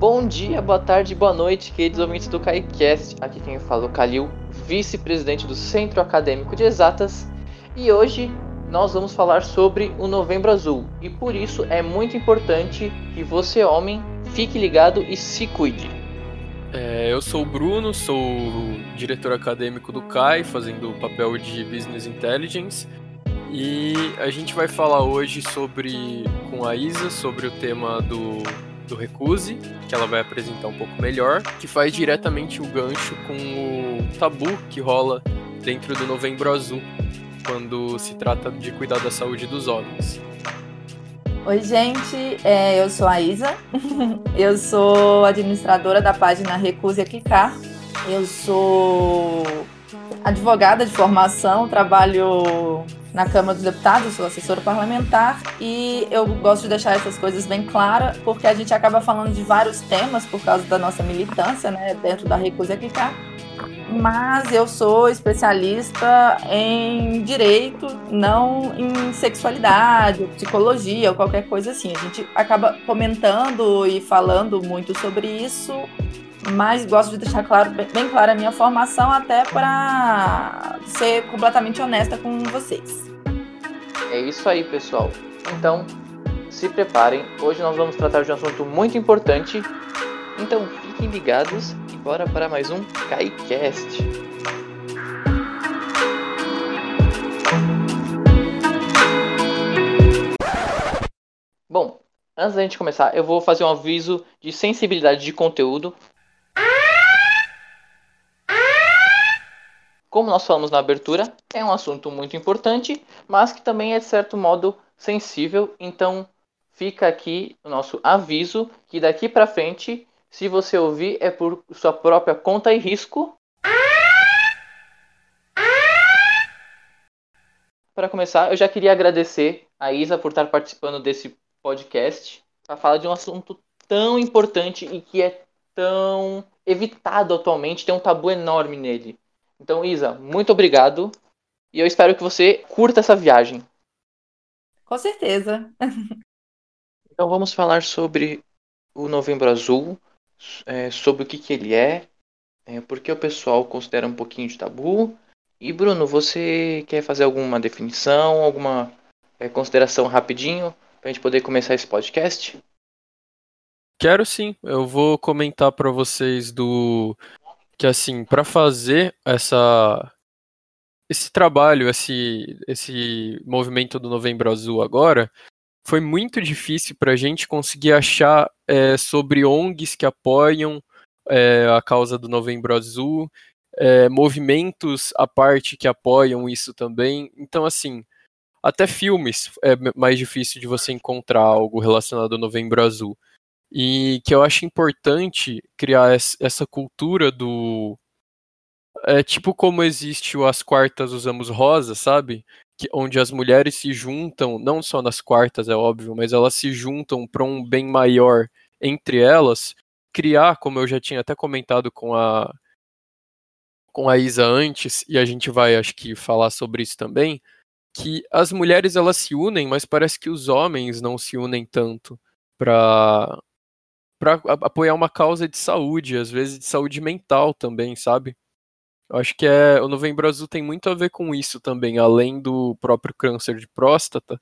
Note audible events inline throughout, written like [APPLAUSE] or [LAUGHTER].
Bom dia, boa tarde, boa noite, queridos ouvintes do KaiCast. Aqui quem fala é o Kalil, vice-presidente do Centro Acadêmico de Exatas. E hoje nós vamos falar sobre o Novembro Azul. E por isso é muito importante que você, homem, fique ligado e se cuide. É, eu sou o Bruno, sou diretor acadêmico do CAI, fazendo o papel de Business Intelligence. E a gente vai falar hoje sobre com a Isa sobre o tema do, do Recuse, que ela vai apresentar um pouco melhor, que faz diretamente o gancho com o tabu que rola dentro do Novembro Azul, quando se trata de cuidar da saúde dos homens. Oi, gente, é, eu sou a Isa, [LAUGHS] eu sou administradora da página Recuse a Clicar, eu sou advogada de formação, trabalho na Câmara dos Deputados, sou assessora parlamentar e eu gosto de deixar essas coisas bem claras, porque a gente acaba falando de vários temas por causa da nossa militância, né, dentro da Recusa Clicar. Mas eu sou especialista em direito, não em sexualidade, psicologia ou qualquer coisa assim. A gente acaba comentando e falando muito sobre isso mas gosto de deixar claro, bem clara a minha formação, até para ser completamente honesta com vocês. É isso aí, pessoal. Então, se preparem. Hoje nós vamos tratar de um assunto muito importante. Então, fiquem ligados e bora para mais um KaiCast. Bom, antes da gente começar, eu vou fazer um aviso de sensibilidade de conteúdo Como nós falamos na abertura, é um assunto muito importante, mas que também é de certo modo sensível, então fica aqui o nosso aviso que daqui para frente, se você ouvir, é por sua própria conta e risco. Para começar, eu já queria agradecer a Isa por estar participando desse podcast para falar de um assunto tão importante e que é tão evitado atualmente, tem um tabu enorme nele. Então, Isa, muito obrigado. E eu espero que você curta essa viagem. Com certeza. então vamos falar sobre o Novembro Azul, é, sobre o que, que ele é, é, porque o pessoal considera um pouquinho de tabu. E Bruno, você quer fazer alguma definição, alguma é, consideração rapidinho para a gente poder começar esse podcast? Quero sim. Eu vou comentar para vocês do que assim, para fazer essa esse trabalho, esse esse movimento do Novembro Azul agora, foi muito difícil para a gente conseguir achar é, sobre ONGs que apoiam é, a causa do Novembro Azul, é, movimentos à parte que apoiam isso também. Então, assim, até filmes é mais difícil de você encontrar algo relacionado ao Novembro Azul e que eu acho importante criar essa cultura do é tipo como existe o as quartas usamos rosa, sabe? Que, onde as mulheres se juntam, não só nas quartas, é óbvio, mas elas se juntam para um bem maior entre elas, criar, como eu já tinha até comentado com a com a Isa antes, e a gente vai acho que falar sobre isso também, que as mulheres elas se unem, mas parece que os homens não se unem tanto para para apoiar uma causa de saúde, às vezes de saúde mental também, sabe? Eu acho que é, o Novembro Azul tem muito a ver com isso também, além do próprio câncer de próstata.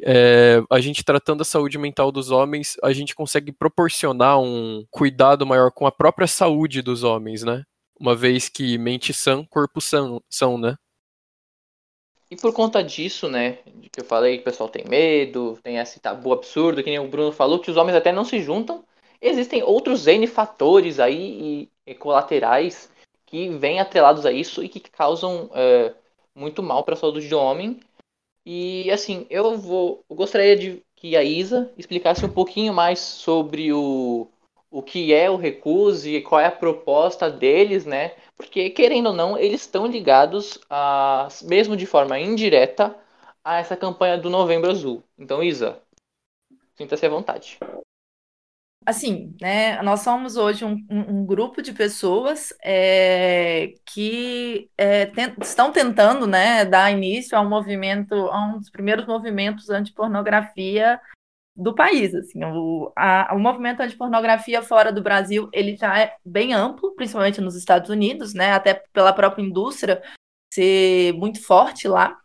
É, a gente tratando a saúde mental dos homens, a gente consegue proporcionar um cuidado maior com a própria saúde dos homens, né? Uma vez que mente sã, corpo são, são né? E por conta disso, né, que eu falei que o pessoal tem medo, tem esse tabu absurdo, que nem o Bruno falou, que os homens até não se juntam, Existem outros N fatores aí e, e colaterais que vêm atrelados a isso e que causam é, muito mal para a saúde do homem. E assim, eu vou, eu gostaria de que a Isa explicasse um pouquinho mais sobre o, o que é o Recuse e qual é a proposta deles, né? Porque, querendo ou não, eles estão ligados, a, mesmo de forma indireta, a essa campanha do Novembro Azul. Então, Isa, sinta-se à vontade assim, né, nós somos hoje um, um, grupo de pessoas é, que é, estão tentando, né, dar início a um movimento, a um dos primeiros movimentos anti-pornografia do país. Assim, o, a, o movimento anti-pornografia fora do Brasil ele já é bem amplo, principalmente nos Estados Unidos, né? Até pela própria indústria ser muito forte lá.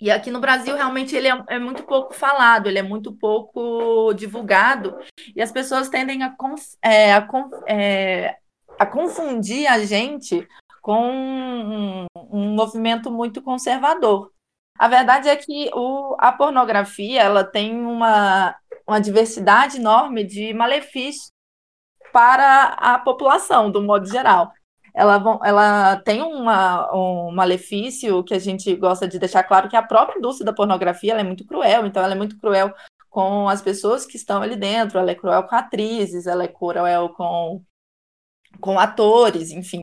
E aqui no Brasil, realmente, ele é, é, muito pouco falado, ele é muito pouco divulgado, e as pessoas tendem a, é, a, é, a, confundir a gente com um, um, movimento muito conservador. A verdade é que o, a pornografia ela tem uma, uma diversidade enorme de malefícios para a população, do modo geral ela, ela tem uma, um malefício que a gente gosta de deixar claro que a própria indústria da pornografia é muito cruel, então ela é muito cruel com as pessoas que estão ali dentro, ela é cruel com atrizes, ela é cruel com, com atores, enfim.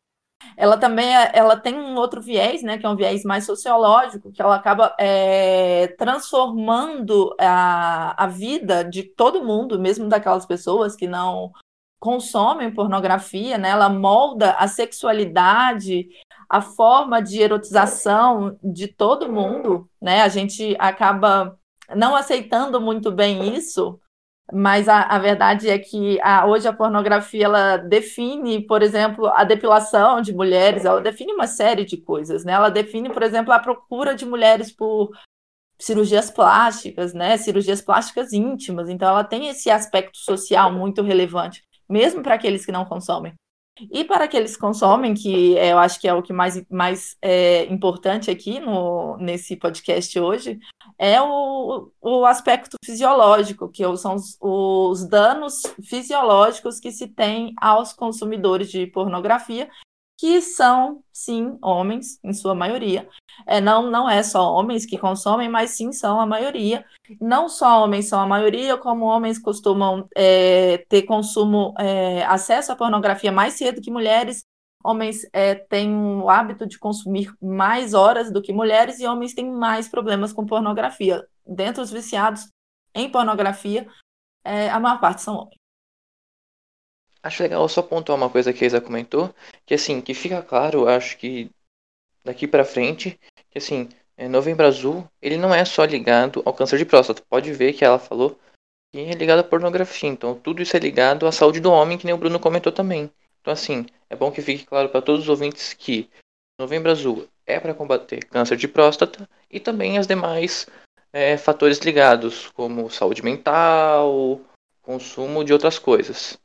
Ela também é, ela tem um outro viés, né, que é um viés mais sociológico, que ela acaba é, transformando a, a vida de todo mundo, mesmo daquelas pessoas que não consomem pornografia, né? Ela molda a sexualidade, a forma de erotização de todo mundo, né? A gente acaba não aceitando muito bem isso, mas a, a verdade é que a, hoje a pornografia ela define, por exemplo, a depilação de mulheres, ela define uma série de coisas, né? Ela define, por exemplo, a procura de mulheres por cirurgias plásticas, né? Cirurgias plásticas íntimas. Então, ela tem esse aspecto social muito relevante mesmo para aqueles que não consomem. E para aqueles que consomem, que eu acho que é o que mais, mais é, importante aqui no, nesse podcast hoje, é o, o aspecto fisiológico, que são os, os danos fisiológicos que se tem aos consumidores de pornografia que são, sim, homens, em sua maioria. É, não, não é só homens que consomem, mas sim são a maioria. Não só homens são a maioria, como homens costumam é, ter consumo, é, acesso à pornografia mais cedo que mulheres. Homens é, têm o hábito de consumir mais horas do que mulheres e homens têm mais problemas com pornografia. Dentre os viciados em pornografia, é, a maior parte são homens. Acho legal só pontuar uma coisa que a Isa comentou, que assim, que fica claro, acho que daqui para frente, que assim, é, Novembro Azul, ele não é só ligado ao câncer de próstata. Pode ver que ela falou que é ligado à pornografia. Então, tudo isso é ligado à saúde do homem, que nem o Bruno comentou também. Então, assim, é bom que fique claro para todos os ouvintes que Novembro Azul é para combater câncer de próstata e também as demais é, fatores ligados, como saúde mental, consumo de outras coisas.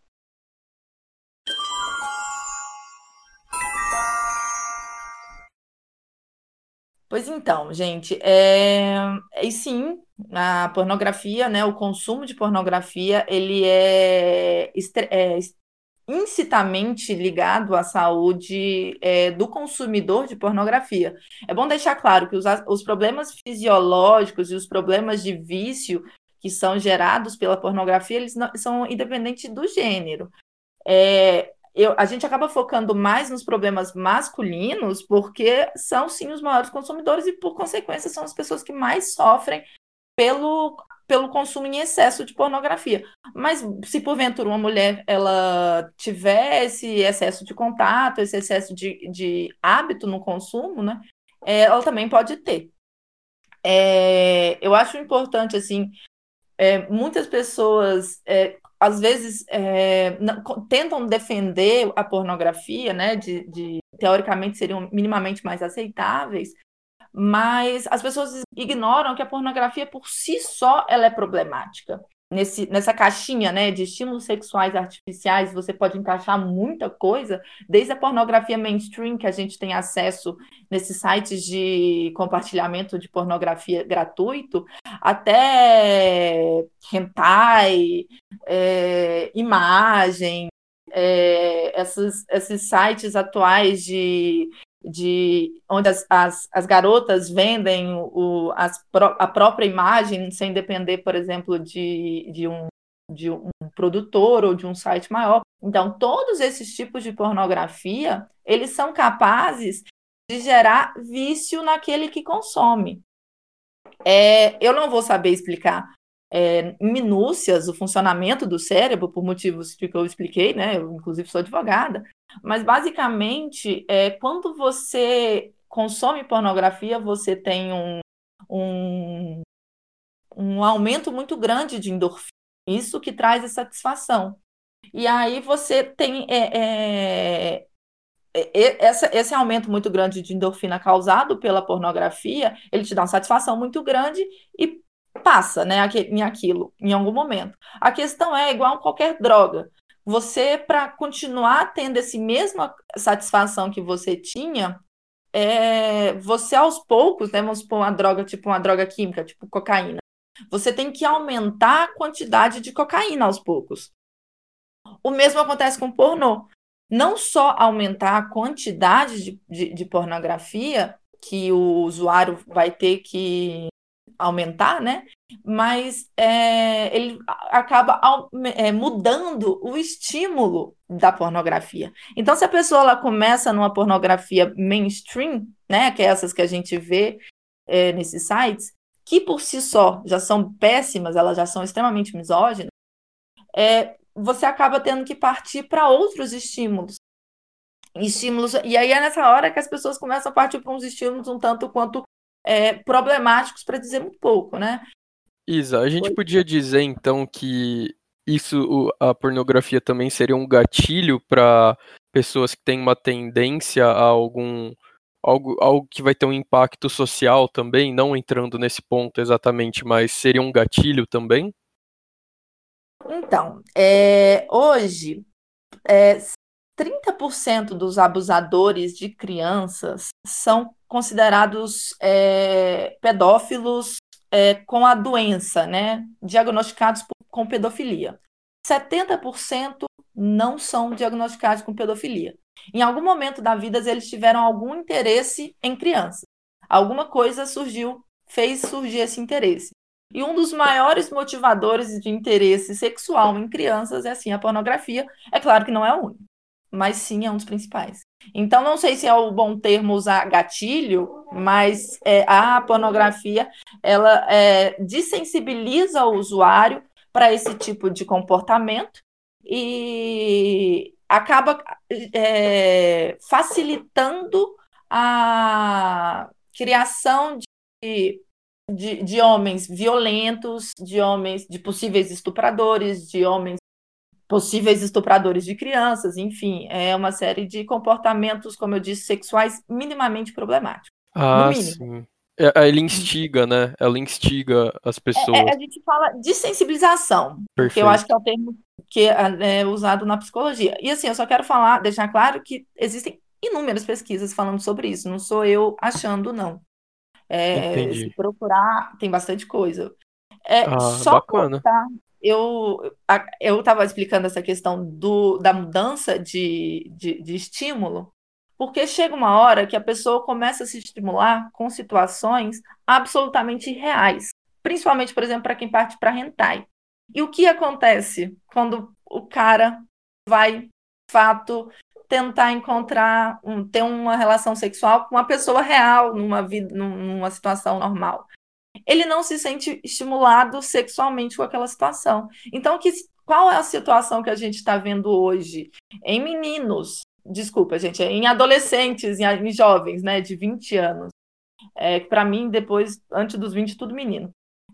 Pois então, gente, é... e sim, a pornografia, né, o consumo de pornografia, ele é, é incitamente ligado à saúde é, do consumidor de pornografia. É bom deixar claro que os, os problemas fisiológicos e os problemas de vício que são gerados pela pornografia, eles não, são independentes do gênero. É, eu, a gente acaba focando mais nos problemas masculinos, porque são sim os maiores consumidores e, por consequência, são as pessoas que mais sofrem pelo, pelo consumo em excesso de pornografia. Mas se porventura uma mulher ela tiver esse excesso de contato, esse excesso de, de hábito no consumo, né, é, ela também pode ter. É, eu acho importante assim é, muitas pessoas é, às vezes é, tentam defender a pornografia, né, de, de, teoricamente seriam minimamente mais aceitáveis, mas as pessoas ignoram que a pornografia por si só ela é problemática nesse, nessa caixinha né, de estímulos sexuais artificiais, você pode encaixar muita coisa, desde a pornografia mainstream, que a gente tem acesso nesses sites de compartilhamento de pornografia gratuito, até hentai, é, imagem, é, esses, esses sites atuais de de onde as, as, as garotas vendem o, as, a própria imagem sem depender, por exemplo, de, de, um, de um produtor ou de um site maior. Então, todos esses tipos de pornografia, eles são capazes de gerar vício naquele que consome. É, eu não vou saber explicar é, minúcias o funcionamento do cérebro, por motivos que eu expliquei, né? Eu, inclusive, sou advogada, mas basicamente, é, quando você consome pornografia, você tem um, um, um aumento muito grande de endorfina. Isso que traz a satisfação. E aí você tem é, é, é, essa, esse aumento muito grande de endorfina causado pela pornografia, ele te dá uma satisfação muito grande e passa né, em aquilo em algum momento. A questão é igual qualquer droga. Você, para continuar tendo essa mesma satisfação que você tinha, é, você aos poucos, né, vamos supor uma droga, tipo uma droga química, tipo cocaína, você tem que aumentar a quantidade de cocaína aos poucos. O mesmo acontece com pornô. Não só aumentar a quantidade de, de, de pornografia que o usuário vai ter que aumentar, né? Mas é, ele acaba é, mudando o estímulo da pornografia. Então, se a pessoa ela começa numa pornografia mainstream, né? Que é essas que a gente vê é, nesses sites, que por si só já são péssimas, elas já são extremamente misóginas, é, você acaba tendo que partir para outros estímulos. Estímulos, e aí é nessa hora que as pessoas começam a partir para uns estímulos um tanto quanto é, problemáticos, para dizer muito pouco, né? Isa, a gente podia dizer então que isso, a pornografia também seria um gatilho para pessoas que têm uma tendência a algum algo, algo que vai ter um impacto social também, não entrando nesse ponto exatamente, mas seria um gatilho também? Então, é, hoje, é, 30% dos abusadores de crianças são considerados é, pedófilos é, com a doença, né? Diagnosticados com pedofilia. 70% não são diagnosticados com pedofilia. Em algum momento da vida, eles tiveram algum interesse em crianças. Alguma coisa surgiu, fez surgir esse interesse. E um dos maiores motivadores de interesse sexual em crianças é sim a pornografia. É claro que não é o único, mas sim é um dos principais. Então, não sei se é o bom termo usar gatilho, mas é, a pornografia ela é, desensibiliza o usuário para esse tipo de comportamento e acaba é, facilitando a criação de de, de homens violentos, de homens, de possíveis estupradores, de homens possíveis estupradores de crianças, enfim, é uma série de comportamentos, como eu disse, sexuais minimamente problemáticos. Ah, sim. É, é, ele instiga, né? Ela instiga as pessoas. É, a gente fala de sensibilização, Perfeito. porque eu acho que é o termo que é, é usado na psicologia. E assim, eu só quero falar, deixar claro que existem inúmeras pesquisas falando sobre isso, não sou eu achando, não. É, se procurar, tem bastante coisa. É, ah, só bacana. Tá, eu eu estava explicando essa questão do, da mudança de, de, de estímulo, porque chega uma hora que a pessoa começa a se estimular com situações absolutamente reais, principalmente, por exemplo, para quem parte para hentai. E o que acontece quando o cara vai, fato, tentar encontrar, um, ter uma relação sexual com uma pessoa real, numa vida, numa situação normal. Ele não se sente estimulado sexualmente com aquela situação. Então, que, qual é a situação que a gente está vendo hoje em meninos? Desculpa, gente, em adolescentes, em, em jovens, né, de 20 anos. É, para mim, depois, antes dos 20, tudo menino.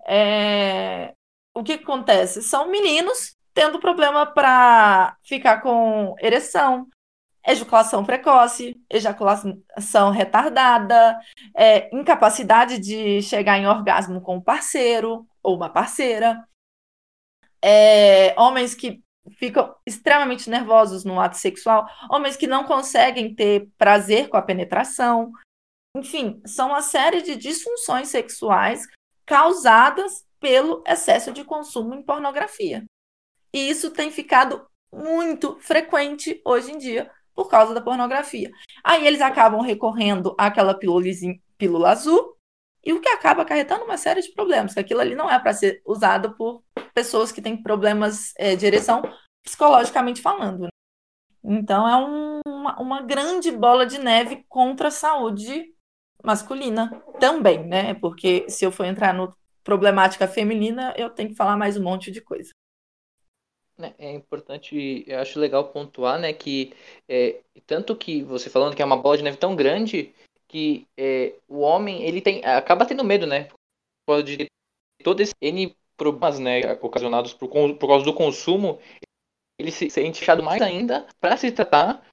É, o que acontece? São meninos tendo problema para ficar com ereção, ejaculação precoce, ejaculação retardada, é, incapacidade de chegar em orgasmo com o parceiro ou uma parceira, é, homens que ficam extremamente nervosos no ato sexual, homens que não conseguem ter prazer com a penetração. Enfim, são uma série de disfunções sexuais causadas pelo excesso de consumo em pornografia. E isso tem ficado muito frequente hoje em dia por causa da pornografia. Aí eles acabam recorrendo àquela pílula azul, e o que acaba acarretando uma série de problemas, que aquilo ali não é para ser usado por pessoas que têm problemas é, de ereção, psicologicamente falando. Né? Então é um, uma, uma grande bola de neve contra a saúde masculina também, né? Porque se eu for entrar no problemática feminina, eu tenho que falar mais um monte de coisa. Né, é importante, eu acho legal pontuar, né, que é, tanto que você falando que é uma bola de neve tão grande que é, o homem ele tem acaba tendo medo, né, pode todos esses N problemas né, ocasionados por, por causa do consumo, ele se sente fechado mais ainda para se tratar,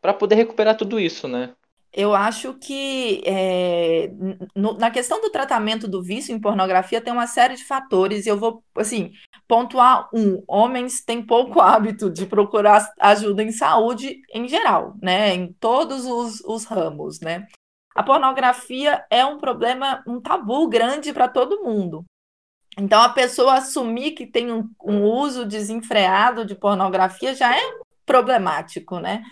para poder recuperar tudo isso, né? Eu acho que é, no, na questão do tratamento do vício em pornografia tem uma série de fatores, e eu vou, assim, pontuar um: homens têm pouco [LAUGHS] hábito de procurar ajuda em saúde em geral, né? Em todos os, os ramos, né? A pornografia é um problema, um tabu grande para todo mundo. Então, a pessoa assumir que tem um, um uso desenfreado de pornografia já é problemático, né?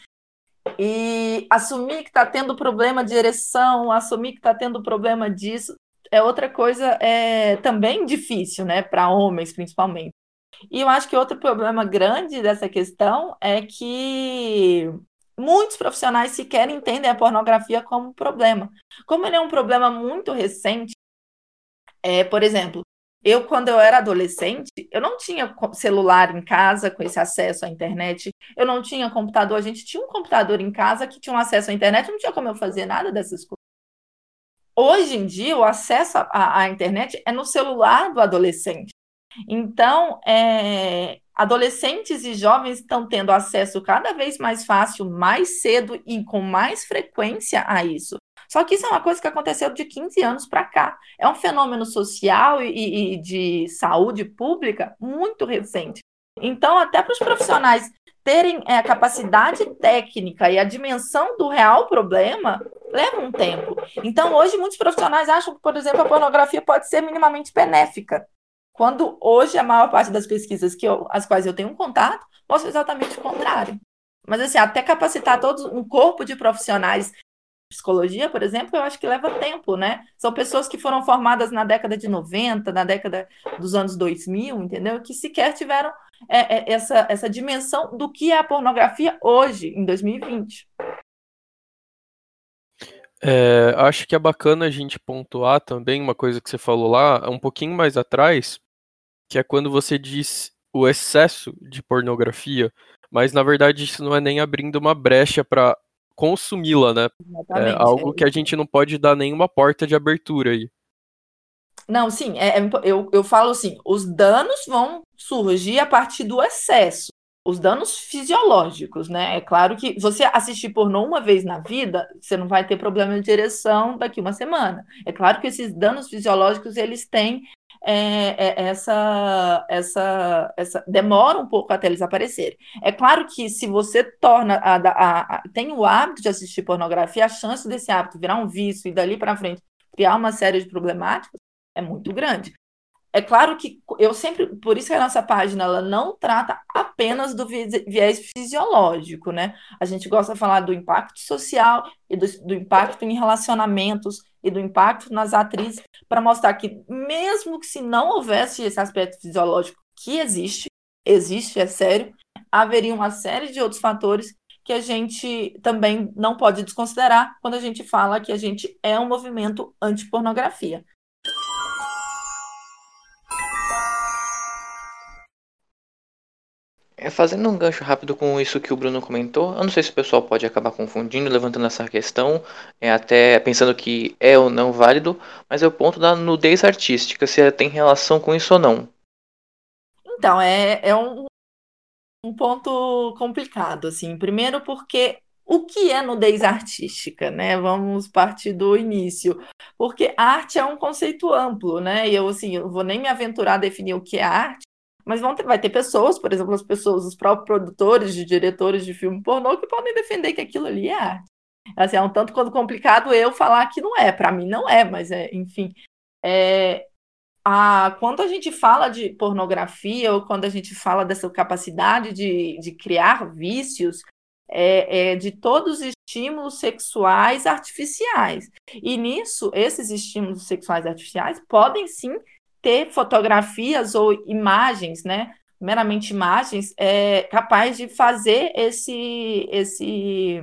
E assumir que está tendo problema de ereção, assumir que está tendo problema disso, é outra coisa é, também difícil, né, para homens principalmente. E eu acho que outro problema grande dessa questão é que muitos profissionais sequer entendem a pornografia como um problema. Como ele é um problema muito recente, é, por exemplo, eu, quando eu era adolescente, eu não tinha celular em casa com esse acesso à internet, eu não tinha computador, a gente tinha um computador em casa que tinha um acesso à internet, não tinha como eu fazer nada dessas coisas. Hoje em dia, o acesso à, à internet é no celular do adolescente. Então, é, adolescentes e jovens estão tendo acesso cada vez mais fácil, mais cedo e com mais frequência a isso. Só que isso é uma coisa que aconteceu de 15 anos para cá. É um fenômeno social e, e de saúde pública muito recente. Então, até para os profissionais terem é, a capacidade técnica e a dimensão do real problema, leva um tempo. Então, hoje, muitos profissionais acham que, por exemplo, a pornografia pode ser minimamente benéfica. Quando hoje a maior parte das pesquisas que eu, as quais eu tenho contato mostra exatamente o contrário. Mas assim, até capacitar todo um corpo de profissionais psicologia, por exemplo, eu acho que leva tempo, né? São pessoas que foram formadas na década de 90, na década dos anos 2000, entendeu? Que sequer tiveram é, é, essa, essa dimensão do que é a pornografia hoje, em 2020. É, acho que é bacana a gente pontuar também uma coisa que você falou lá, um pouquinho mais atrás, que é quando você diz o excesso de pornografia, mas na verdade isso não é nem abrindo uma brecha para consumi-la, né? É algo que a gente não pode dar nenhuma porta de abertura aí. Não, sim, é, é, eu, eu falo assim, os danos vão surgir a partir do excesso, os danos fisiológicos, né? É claro que você assistir pornô uma vez na vida, você não vai ter problema de ereção daqui uma semana. É claro que esses danos fisiológicos, eles têm é, é, essa, essa, essa demora um pouco até eles aparecerem. É claro que se você torna a, a, a, tem o hábito de assistir pornografia, a chance desse hábito virar um vício e dali para frente criar uma série de problemáticas é muito grande. É claro que eu sempre, por isso que a nossa página ela não trata apenas do viés fisiológico, né? A gente gosta de falar do impacto social e do, do impacto em relacionamentos e do impacto nas atrizes, para mostrar que mesmo que se não houvesse esse aspecto fisiológico que existe, existe, é sério, haveria uma série de outros fatores que a gente também não pode desconsiderar quando a gente fala que a gente é um movimento anti-pornografia. É, fazendo um gancho rápido com isso que o Bruno comentou, eu não sei se o pessoal pode acabar confundindo, levantando essa questão, é, até pensando que é ou não válido, mas é o ponto da nudez artística, se tem relação com isso ou não. Então, é, é um, um ponto complicado, assim. Primeiro porque o que é nudez artística, né? Vamos partir do início, porque arte é um conceito amplo, né? E eu assim, eu vou nem me aventurar a definir o que é arte, mas vão ter, vai ter pessoas, por exemplo, as pessoas, os próprios produtores de diretores de filme pornô, que podem defender que aquilo ali é arte. Assim, é um tanto quanto complicado eu falar que não é. Para mim não é, mas é, enfim. É, a, quando a gente fala de pornografia ou quando a gente fala dessa capacidade de, de criar vícios, é, é, de todos os estímulos sexuais artificiais. E nisso, esses estímulos sexuais artificiais podem sim ter fotografias ou imagens, né? Meramente imagens, é capaz de fazer esse. esse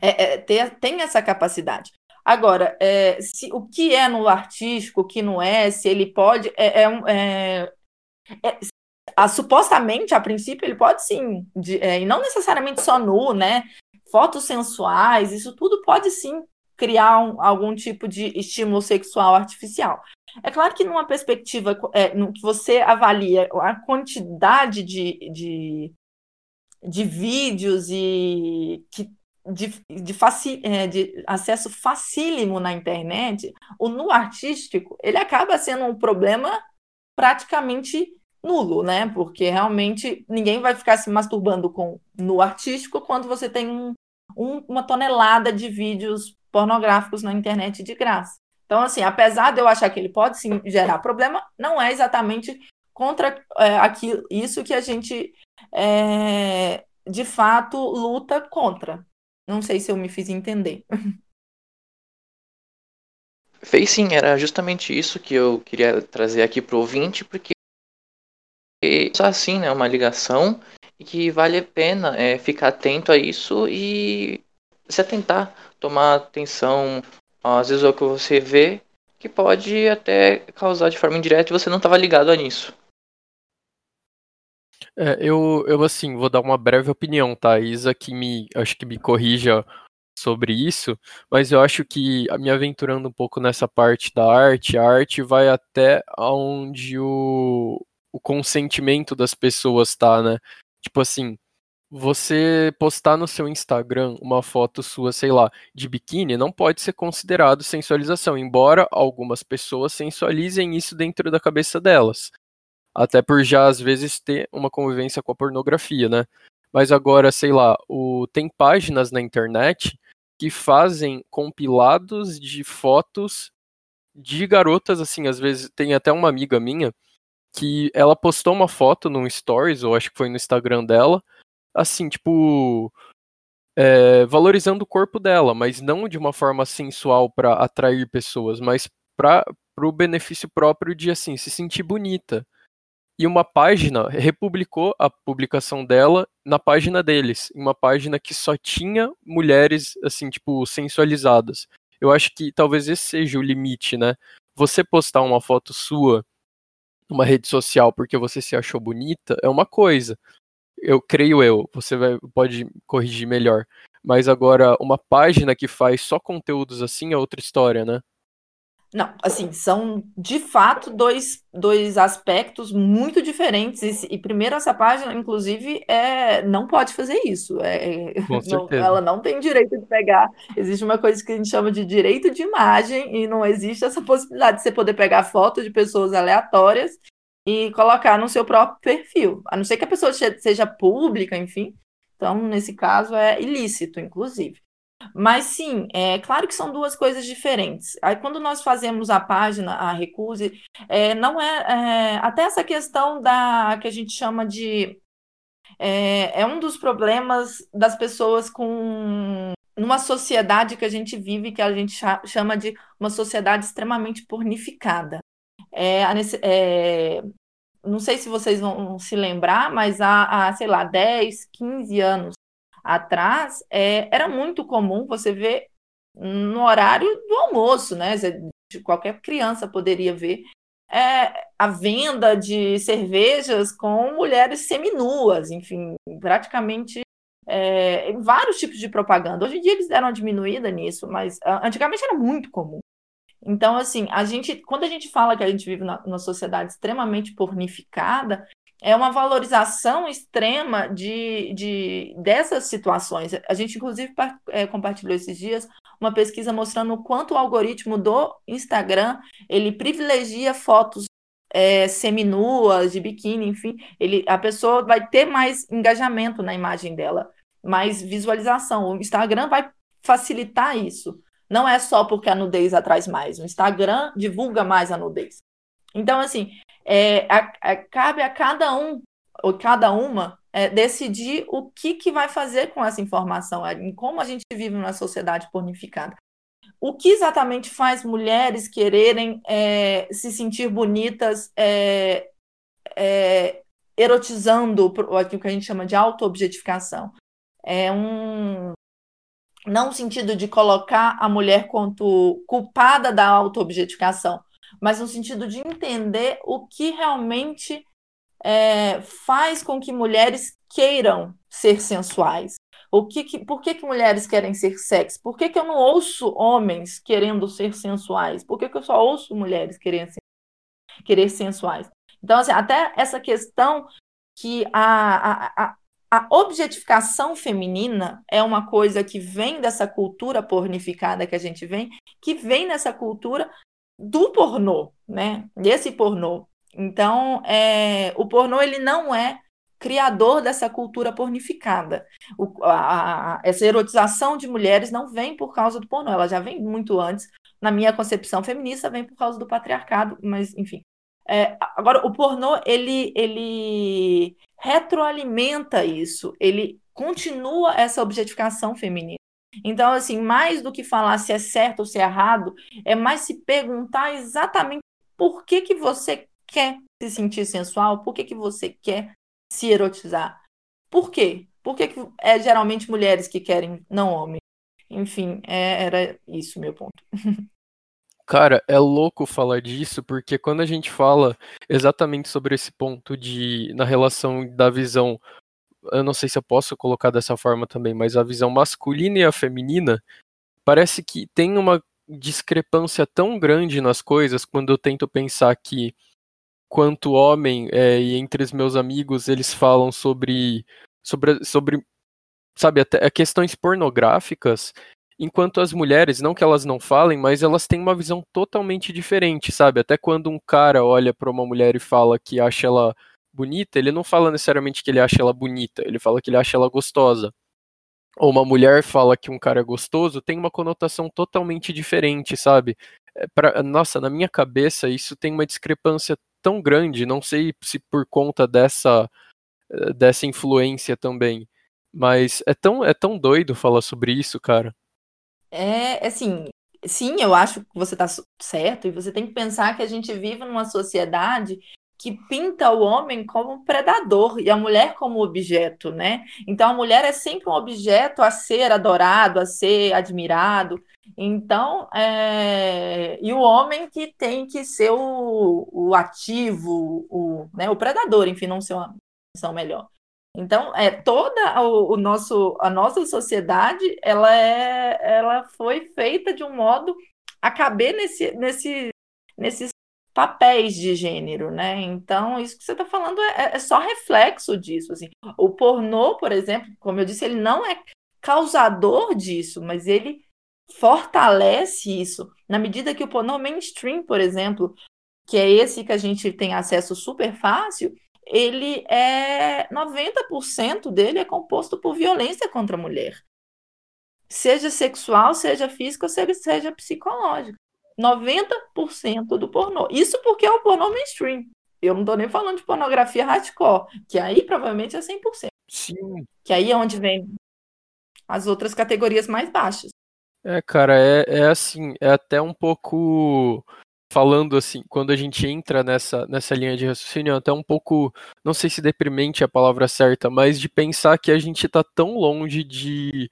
é, é, ter, tem essa capacidade. Agora, é, se, o que é no artístico, o que não é, se ele pode. É, é, é, é a, supostamente, a princípio, ele pode sim, de, é, e não necessariamente só nu, né? Fotos sensuais, isso tudo pode sim criar um, algum tipo de estímulo sexual artificial. É claro que numa perspectiva é, no que você avalia a quantidade de, de, de vídeos e que, de, de, faci, é, de acesso facílimo na internet, o nu artístico ele acaba sendo um problema praticamente nulo, né? Porque realmente ninguém vai ficar se masturbando com nu artístico quando você tem um, um, uma tonelada de vídeos pornográficos na internet de graça. Então, assim, apesar de eu achar que ele pode sim gerar problema, não é exatamente contra é, aquilo, isso que a gente é, de fato luta contra. Não sei se eu me fiz entender. [LAUGHS] Fez sim, era justamente isso que eu queria trazer aqui para o ouvinte, porque só assim, né, uma ligação e que vale a pena é, ficar atento a isso e se atentar, tomar atenção às vezes é o que você vê que pode até causar de forma indireta e você não estava ligado a nisso. É, eu, eu, assim, vou dar uma breve opinião, tá? Isa que me, acho que me corrija sobre isso, mas eu acho que, me aventurando um pouco nessa parte da arte, a arte vai até onde o, o consentimento das pessoas tá, né? Tipo assim, você postar no seu Instagram uma foto sua, sei lá, de biquíni, não pode ser considerado sensualização, embora algumas pessoas sensualizem isso dentro da cabeça delas. Até por já às vezes ter uma convivência com a pornografia, né? Mas agora, sei lá, o... tem páginas na internet que fazem compilados de fotos de garotas, assim, às vezes tem até uma amiga minha que ela postou uma foto no stories, ou acho que foi no Instagram dela, assim, tipo, é, valorizando o corpo dela, mas não de uma forma sensual para atrair pessoas, mas para o benefício próprio de, assim, se sentir bonita. E uma página republicou a publicação dela na página deles, uma página que só tinha mulheres, assim, tipo, sensualizadas. Eu acho que talvez esse seja o limite, né? Você postar uma foto sua numa rede social porque você se achou bonita é uma coisa eu creio eu, você vai, pode corrigir melhor. Mas agora, uma página que faz só conteúdos assim é outra história, né? Não, assim, são de fato dois, dois aspectos muito diferentes. E, e primeiro, essa página, inclusive, é, não pode fazer isso. É, [LAUGHS] não, ela não tem direito de pegar. Existe uma coisa que a gente chama de direito de imagem, e não existe essa possibilidade de você poder pegar foto de pessoas aleatórias e colocar no seu próprio perfil, a não ser que a pessoa seja pública, enfim. Então, nesse caso, é ilícito, inclusive. Mas sim, é claro que são duas coisas diferentes. Aí, quando nós fazemos a página, a recuse, é, não é, é, até essa questão da que a gente chama de é, é um dos problemas das pessoas com numa sociedade que a gente vive, que a gente chama de uma sociedade extremamente pornificada. É, é, não sei se vocês vão se lembrar, mas há, há sei lá, 10, 15 anos atrás, é, era muito comum você ver no horário do almoço, né? Qualquer criança poderia ver é, a venda de cervejas com mulheres seminuas, enfim, praticamente é, vários tipos de propaganda. Hoje em dia eles deram uma diminuída nisso, mas antigamente era muito comum. Então, assim, a gente, quando a gente fala que a gente vive na, numa sociedade extremamente pornificada, é uma valorização extrema de, de dessas situações. A gente, inclusive, é, compartilhou esses dias uma pesquisa mostrando o quanto o algoritmo do Instagram ele privilegia fotos é, seminuas, de biquíni, enfim, ele, a pessoa vai ter mais engajamento na imagem dela, mais visualização. O Instagram vai facilitar isso. Não é só porque a nudez atrai mais. O Instagram divulga mais a nudez. Então, assim, é, a, a, cabe a cada um ou cada uma é, decidir o que, que vai fazer com essa informação, é, em como a gente vive numa sociedade pornificada. O que exatamente faz mulheres quererem é, se sentir bonitas, é, é, erotizando o que a gente chama de auto-objetificação? É um, não no sentido de colocar a mulher quanto culpada da autoobjetificação, mas no sentido de entender o que realmente é, faz com que mulheres queiram ser sensuais. O que, que por que, que mulheres querem ser sexy? Por que, que eu não ouço homens querendo ser sensuais? Por que, que eu só ouço mulheres querendo ser, querer sensuais? Então, assim, até essa questão que a, a, objetificação feminina é uma coisa que vem dessa cultura pornificada que a gente vem, que vem nessa cultura do pornô, né? Desse pornô. Então, é, o pornô ele não é criador dessa cultura pornificada. O, a, a, essa erotização de mulheres não vem por causa do pornô, ela já vem muito antes. Na minha concepção feminista, vem por causa do patriarcado, mas enfim. É, agora, o pornô ele, ele retroalimenta isso, ele continua essa objetificação feminina. Então, assim, mais do que falar se é certo ou se é errado, é mais se perguntar exatamente por que, que você quer se sentir sensual, por que, que você quer se erotizar. Por quê? Por que, que é geralmente mulheres que querem, não homens? Enfim, é, era isso meu ponto. [LAUGHS] Cara, é louco falar disso, porque quando a gente fala exatamente sobre esse ponto de na relação da visão, eu não sei se eu posso colocar dessa forma também, mas a visão masculina e a feminina, parece que tem uma discrepância tão grande nas coisas quando eu tento pensar que quanto homem é, e entre os meus amigos eles falam sobre sobre, sobre sabe até questões pornográficas enquanto as mulheres, não que elas não falem, mas elas têm uma visão totalmente diferente, sabe? Até quando um cara olha para uma mulher e fala que acha ela bonita, ele não fala necessariamente que ele acha ela bonita, ele fala que ele acha ela gostosa. Ou uma mulher fala que um cara é gostoso, tem uma conotação totalmente diferente, sabe? É pra, nossa, na minha cabeça isso tem uma discrepância tão grande, não sei se por conta dessa eh, dessa influência também, mas é tão é tão doido falar sobre isso, cara. É, assim, sim, eu acho que você está certo, e você tem que pensar que a gente vive numa sociedade que pinta o homem como predador e a mulher como objeto, né? Então a mulher é sempre um objeto a ser adorado, a ser admirado. Então, é... e o homem que tem que ser o, o ativo, o, né, o predador, enfim, não ser uma função melhor. Então, é toda o, o, nosso a nossa sociedade, ela é ela foi feita de um modo a caber nesse, nesse nesses papéis de gênero, né? Então, isso que você está falando é, é, só reflexo disso. Assim. O pornô, por exemplo, como eu disse, ele não é causador disso, mas ele fortalece isso. Na medida que o pornô mainstream, por exemplo, que é esse que a gente tem acesso super fácil, ele é 90% dele é composto por violência contra a mulher. Seja sexual, seja física, seja, seja psicológica. 90% do pornô. Isso porque é o pornô mainstream. Eu não estou nem falando de pornografia hardcore, que aí provavelmente é 100%. Sim. Que aí é onde vem as outras categorias mais baixas. É, cara, é, é assim, é até um pouco falando assim, quando a gente entra nessa, nessa linha de raciocínio, é até um pouco, não sei se deprimente é a palavra certa, mas de pensar que a gente está tão longe de,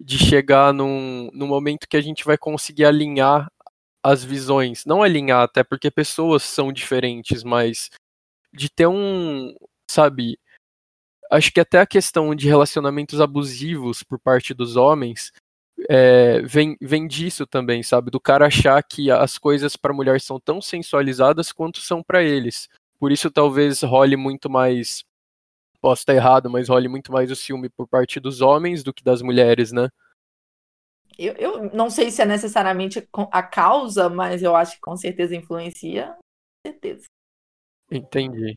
de chegar num, num momento que a gente vai conseguir alinhar as visões. Não alinhar, até porque pessoas são diferentes, mas de ter um, sabe, acho que até a questão de relacionamentos abusivos por parte dos homens é, vem, vem disso também, sabe? Do cara achar que as coisas para mulher são tão sensualizadas quanto são para eles. Por isso talvez role muito mais. Posso estar errado, mas role muito mais o ciúme por parte dos homens do que das mulheres, né? Eu, eu não sei se é necessariamente a causa, mas eu acho que com certeza influencia. Com certeza. Entendi.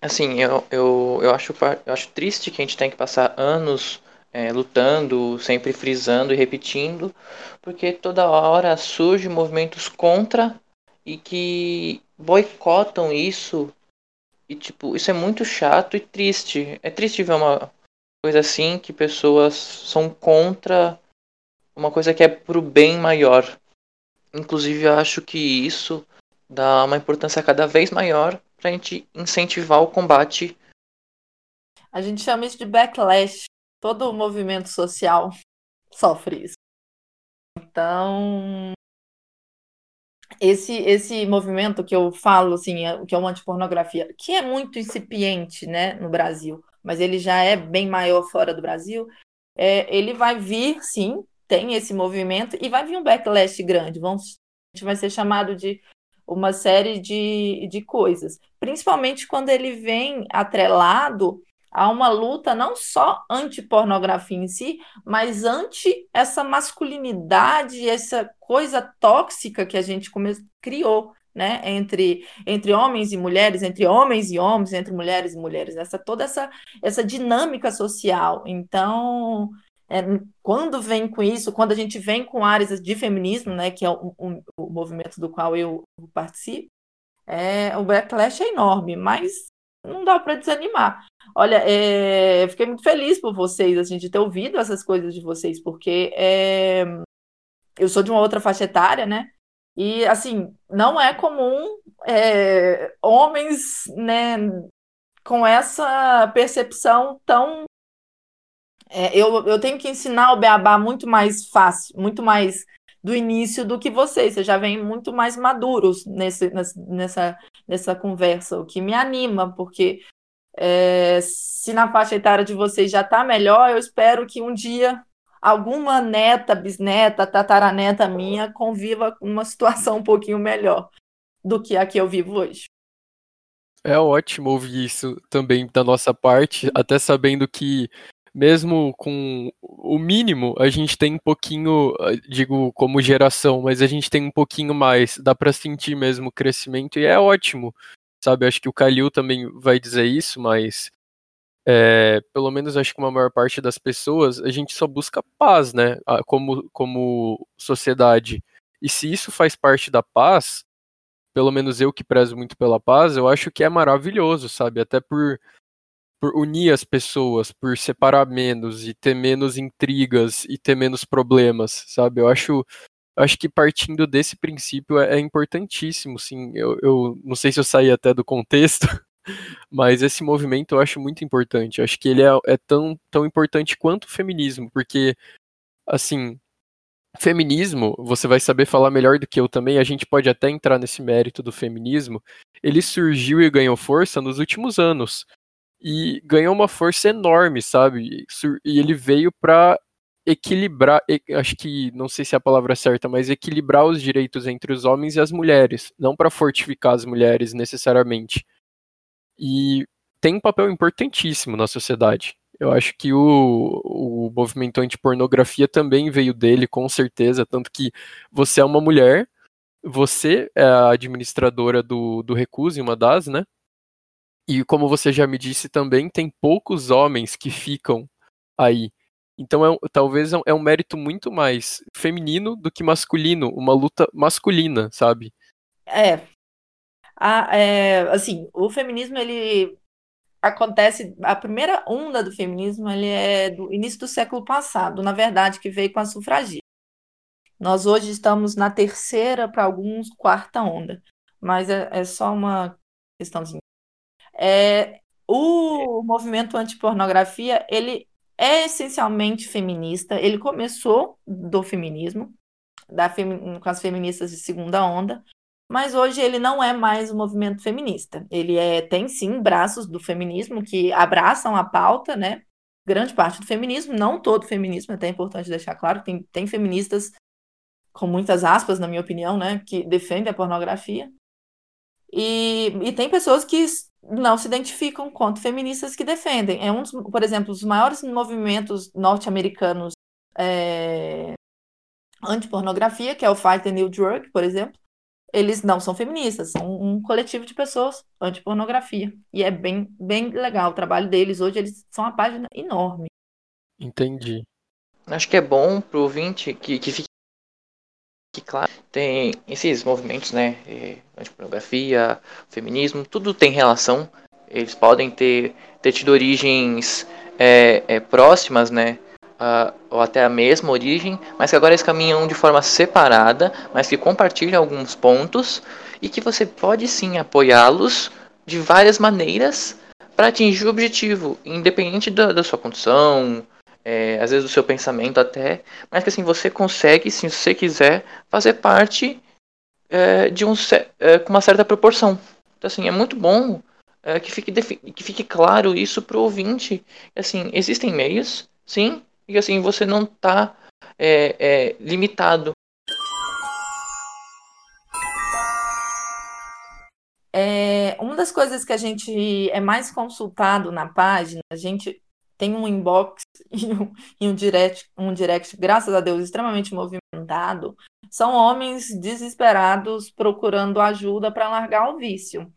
Assim, eu, eu, eu, acho, eu acho triste que a gente tenha que passar anos é, lutando, sempre frisando e repetindo, porque toda hora surgem movimentos contra e que boicotam isso. E tipo, isso é muito chato e triste. É triste ver uma coisa assim que pessoas são contra uma coisa que é pro bem maior. Inclusive, eu acho que isso dá uma importância cada vez maior pra gente incentivar o combate. A gente chama isso de backlash todo o movimento social sofre isso. Então, esse esse movimento que eu falo assim, é, que é uma antipornografia, que é muito incipiente, né, no Brasil. mas ele já é bem maior fora do Brasil, é, ele vai vir, sim, tem esse movimento, e vai vir um backlash grande. Vamos, a gente vai ser chamado de uma série de, de coisas. Principalmente quando ele vem atrelado a uma luta não só anti-pornografia em si, mas anti essa masculinidade, essa coisa tóxica que a gente criou, né, entre, entre homens e mulheres, entre homens e homens, entre mulheres e mulheres, essa toda essa, essa dinâmica social. Então, é, quando vem com isso, quando a gente vem com áreas de feminismo, né, que é o, o, o movimento do qual eu participo, é, o backlash é enorme, mas não dá para desanimar. Olha, é, fiquei muito feliz por vocês, assim, de ter ouvido essas coisas de vocês, porque é, eu sou de uma outra faixa etária, né? E, assim, não é comum é, homens, né, com essa percepção tão. Eu, eu tenho que ensinar o beabá muito mais fácil, muito mais do início do que vocês. Vocês já vêm muito mais maduros nesse, nessa, nessa conversa, o que me anima, porque é, se na faixa etária de vocês já está melhor, eu espero que um dia alguma neta, bisneta, tataraneta minha conviva com uma situação um pouquinho melhor do que a que eu vivo hoje. É ótimo ouvir isso também da nossa parte, até sabendo que mesmo com o mínimo, a gente tem um pouquinho, digo como geração, mas a gente tem um pouquinho mais, dá para sentir mesmo o crescimento e é ótimo sabe? Acho que o Kalil também vai dizer isso, mas é, pelo menos acho que uma maior parte das pessoas, a gente só busca paz, né? Como, como sociedade. E se isso faz parte da paz, pelo menos eu que prezo muito pela paz, eu acho que é maravilhoso, sabe? Até por, por unir as pessoas, por separar menos e ter menos intrigas e ter menos problemas, sabe? Eu acho acho que partindo desse princípio é, é importantíssimo, sim. Eu, eu, não sei se eu saí até do contexto, [LAUGHS] mas esse movimento eu acho muito importante. Eu acho que ele é, é tão, tão importante quanto o feminismo, porque, assim, feminismo, você vai saber falar melhor do que eu também, a gente pode até entrar nesse mérito do feminismo, ele surgiu e ganhou força nos últimos anos. E ganhou uma força enorme, sabe? E ele veio para equilibrar, acho que não sei se é a palavra certa, mas equilibrar os direitos entre os homens e as mulheres, não para fortificar as mulheres necessariamente. E tem um papel importantíssimo na sociedade. Eu acho que o, o movimento anti-pornografia também veio dele, com certeza, tanto que você é uma mulher, você é a administradora do, do Recuse, uma das, né? E como você já me disse também, tem poucos homens que ficam aí então é, talvez é, é um mérito muito mais feminino do que masculino, uma luta masculina, sabe? É. A, é assim, o feminismo ele acontece a primeira onda do feminismo ele é do início do século passado, na verdade, que veio com a sufragia. Nós hoje estamos na terceira, para alguns, quarta onda, mas é, é só uma questãozinha. É, o movimento antipornografia ele é essencialmente feminista. Ele começou do feminismo, da femi com as feministas de segunda onda, mas hoje ele não é mais um movimento feminista. Ele é, tem sim braços do feminismo que abraçam a pauta, né? Grande parte do feminismo, não todo feminismo, é até importante deixar claro, tem, tem feministas, com muitas aspas, na minha opinião, né, que defendem a pornografia. E, e tem pessoas que não se identificam quanto feministas que defendem. É um dos, por exemplo, os maiores movimentos norte-americanos é, anti-pornografia, que é o Fight the New Drug, por exemplo, eles não são feministas, são um coletivo de pessoas anti-pornografia. E é bem, bem legal o trabalho deles. Hoje eles são uma página enorme. Entendi. Acho que é bom pro ouvinte que, que fique que claro tem esses movimentos né é, antipornografia feminismo tudo tem relação. Eles podem ter, ter tido origens é, é, próximas né uh, ou até a mesma origem mas que agora eles caminham de forma separada mas que compartilham alguns pontos e que você pode sim apoiá-los de várias maneiras para atingir o objetivo independente da, da sua condição é, às vezes do seu pensamento até, mas que assim você consegue, se você quiser, fazer parte é, de um é, com uma certa proporção. Então assim é muito bom é, que, fique que fique claro isso para o ouvinte. Assim, existem meios, sim, e assim você não está é, é, limitado. É, uma das coisas que a gente é mais consultado na página, a gente tem um inbox [LAUGHS] e um, e um, direct, um direct, graças a Deus, extremamente movimentado. São homens desesperados procurando ajuda para largar o vício.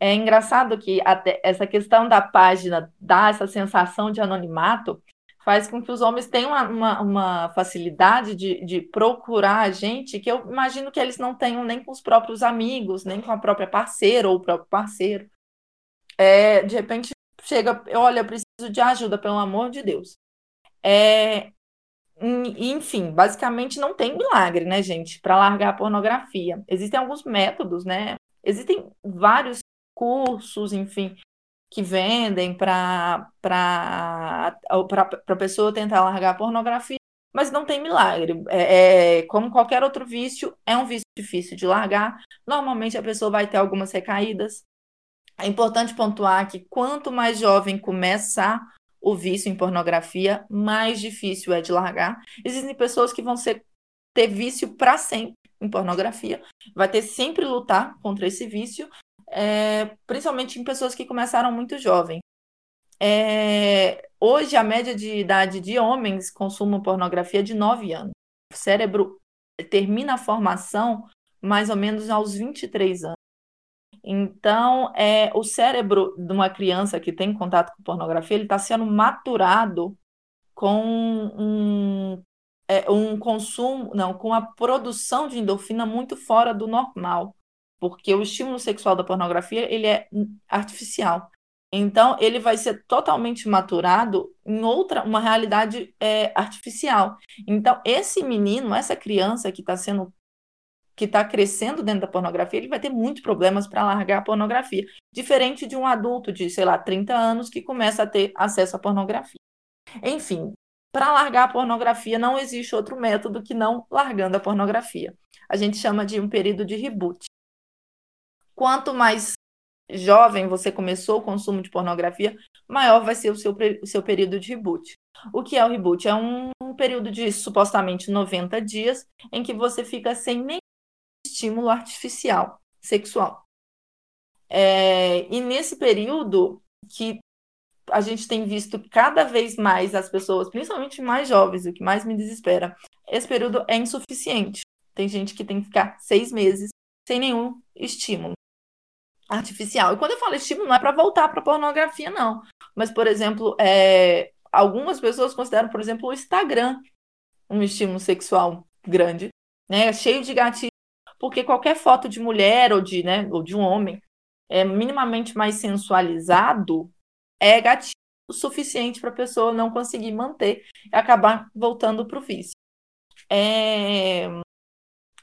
É engraçado que essa questão da página dá essa sensação de anonimato, faz com que os homens tenham uma, uma, uma, facilidade de, de procurar a gente que eu imagino que eles não tenham nem com os próprios amigos, nem com a própria parceira ou o próprio parceiro. É, de repente chega, olha, preciso de ajuda, pelo amor de Deus. É, enfim, basicamente não tem milagre, né, gente, para largar a pornografia. Existem alguns métodos, né? Existem vários cursos, enfim, que vendem para a pessoa tentar largar a pornografia, mas não tem milagre. É, é, como qualquer outro vício, é um vício difícil de largar. Normalmente a pessoa vai ter algumas recaídas. É importante pontuar que quanto mais jovem começa o vício em pornografia, mais difícil é de largar. Existem pessoas que vão ser, ter vício para sempre em pornografia, vai ter sempre lutar contra esse vício, é, principalmente em pessoas que começaram muito jovem. É, hoje, a média de idade de homens consumem pornografia é de 9 anos. O cérebro termina a formação mais ou menos aos 23 anos. Então, é, o cérebro de uma criança que tem contato com pornografia, ele está sendo maturado com um, é, um consumo, não, com a produção de endorfina muito fora do normal porque o estímulo sexual da pornografia ele é artificial. Então, ele vai ser totalmente maturado em outra, uma realidade é, artificial. Então, esse menino, essa criança que está sendo, que está crescendo dentro da pornografia, ele vai ter muitos problemas para largar a pornografia. Diferente de um adulto de, sei lá, 30 anos que começa a ter acesso à pornografia. Enfim, para largar a pornografia não existe outro método que não largando a pornografia. A gente chama de um período de reboot. Quanto mais jovem você começou o consumo de pornografia, maior vai ser o seu, o seu período de reboot. O que é o reboot? É um, período de supostamente 90 dias em que você fica sem nenhum estímulo artificial sexual. É, e nesse período que a gente tem visto cada vez mais as pessoas, principalmente mais jovens, o que mais me desespera, esse período é insuficiente. Tem gente que tem que ficar seis meses sem nenhum estímulo artificial. E quando eu falo estímulo, não é para voltar para pornografia, não. Mas, por exemplo, é, algumas pessoas consideram, por exemplo, o Instagram um estímulo sexual grande, né? Cheio de gatilho, porque qualquer foto de mulher ou de, né, ou de um homem é minimamente mais sensualizado é gatilho o suficiente para a pessoa não conseguir manter e acabar voltando para o vício. É...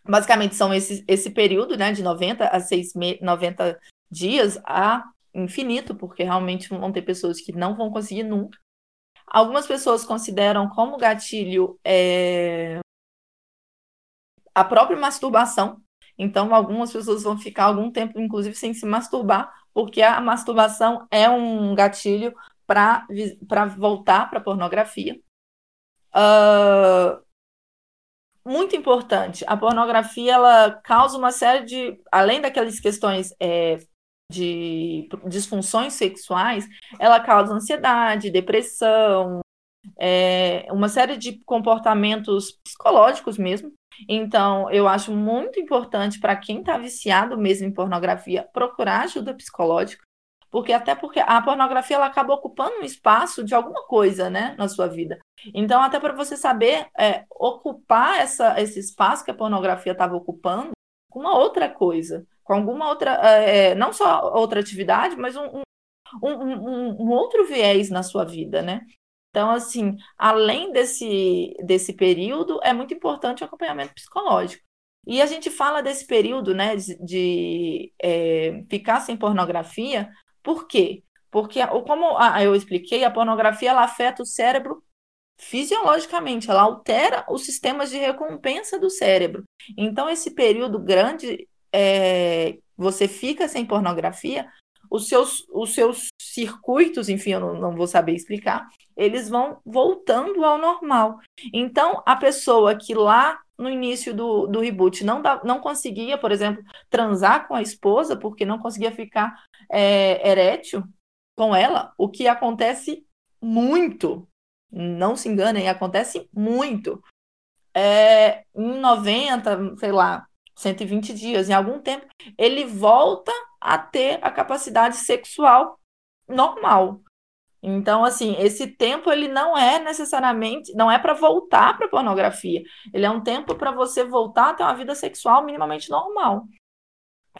Basicamente são esse, esse período né, de 90 a 6 me... 90 dias a infinito, porque realmente vão ter pessoas que não vão conseguir nunca. Algumas pessoas consideram como gatilho é, a própria masturbação. Então, algumas pessoas vão ficar algum tempo, inclusive, sem se masturbar, porque a masturbação é um gatilho para voltar para a pornografia. Uh, muito importante, a pornografia ela causa uma série de, além daquelas questões é, de disfunções sexuais, ela causa ansiedade, depressão, é, uma série de comportamentos psicológicos mesmo. Então, eu acho muito importante para quem está viciado mesmo em pornografia procurar ajuda psicológica, porque até porque a pornografia ela acaba ocupando um espaço de alguma coisa, né, na sua vida. Então, até para você saber é, ocupar essa, esse espaço que a pornografia estava ocupando com uma outra coisa com alguma outra, é, não só outra atividade, mas um, um, um, um, outro viés na sua vida, né? Então, assim, além desse, desse período, é muito importante o acompanhamento psicológico. E a gente fala desse período, né, de, de é, ficar sem pornografia, por quê? Porque, como eu expliquei, a pornografia ela afeta o cérebro fisiologicamente, ela altera os sistemas de recompensa do cérebro. Então, esse período grande é, você fica sem pornografia, os seus, os seus circuitos, enfim, eu não, não vou saber explicar, eles vão voltando ao normal. Então, a pessoa que lá no início do, do reboot não, dá, não conseguia, por exemplo, transar com a esposa, porque não conseguia ficar é, erétil com ela, o que acontece muito, não se enganem, acontece muito. É, em 90, sei lá, 120 dias, em algum tempo, ele volta a ter a capacidade sexual normal. Então, assim, esse tempo ele não é necessariamente, não é para voltar para pornografia. Ele é um tempo para você voltar a ter uma vida sexual minimamente normal.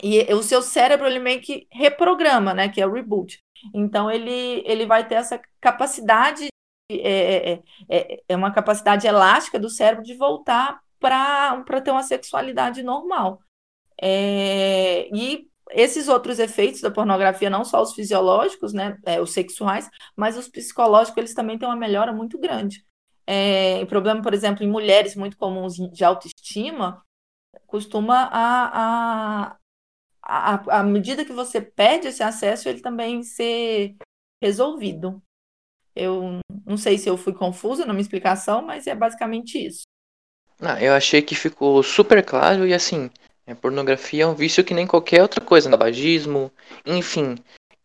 E o seu cérebro ele meio que reprograma, né, que é o reboot. Então ele ele vai ter essa capacidade é, é, é, é uma capacidade elástica do cérebro de voltar para ter uma sexualidade normal. É, e esses outros efeitos da pornografia, não só os fisiológicos, né, é, os sexuais, mas os psicológicos, eles também têm uma melhora muito grande. É, o problema, por exemplo, em mulheres muito comuns de autoestima, costuma a, a, à medida que você perde esse acesso, ele também ser resolvido. Eu não sei se eu fui confusa na minha explicação, mas é basicamente isso. Ah, eu achei que ficou super claro e assim, é, pornografia é um vício que nem qualquer outra coisa, tabagismo, enfim.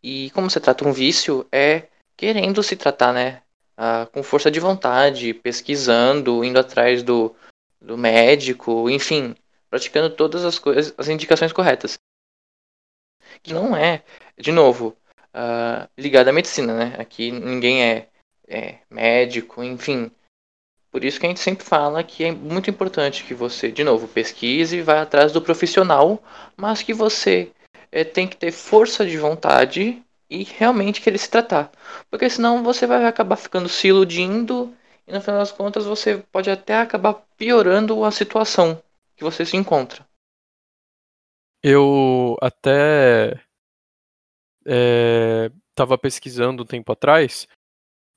E como você trata um vício, é querendo se tratar, né? Ah, com força de vontade, pesquisando, indo atrás do, do médico, enfim, praticando todas as coisas, as indicações corretas. Que não é, de novo, uh, ligado à medicina, né? Aqui ninguém é, é médico, enfim. Por isso que a gente sempre fala que é muito importante que você, de novo, pesquise e vá atrás do profissional, mas que você é, tem que ter força de vontade e realmente querer se tratar. Porque senão você vai acabar ficando se iludindo e no final das contas você pode até acabar piorando a situação que você se encontra. Eu até estava é, pesquisando um tempo atrás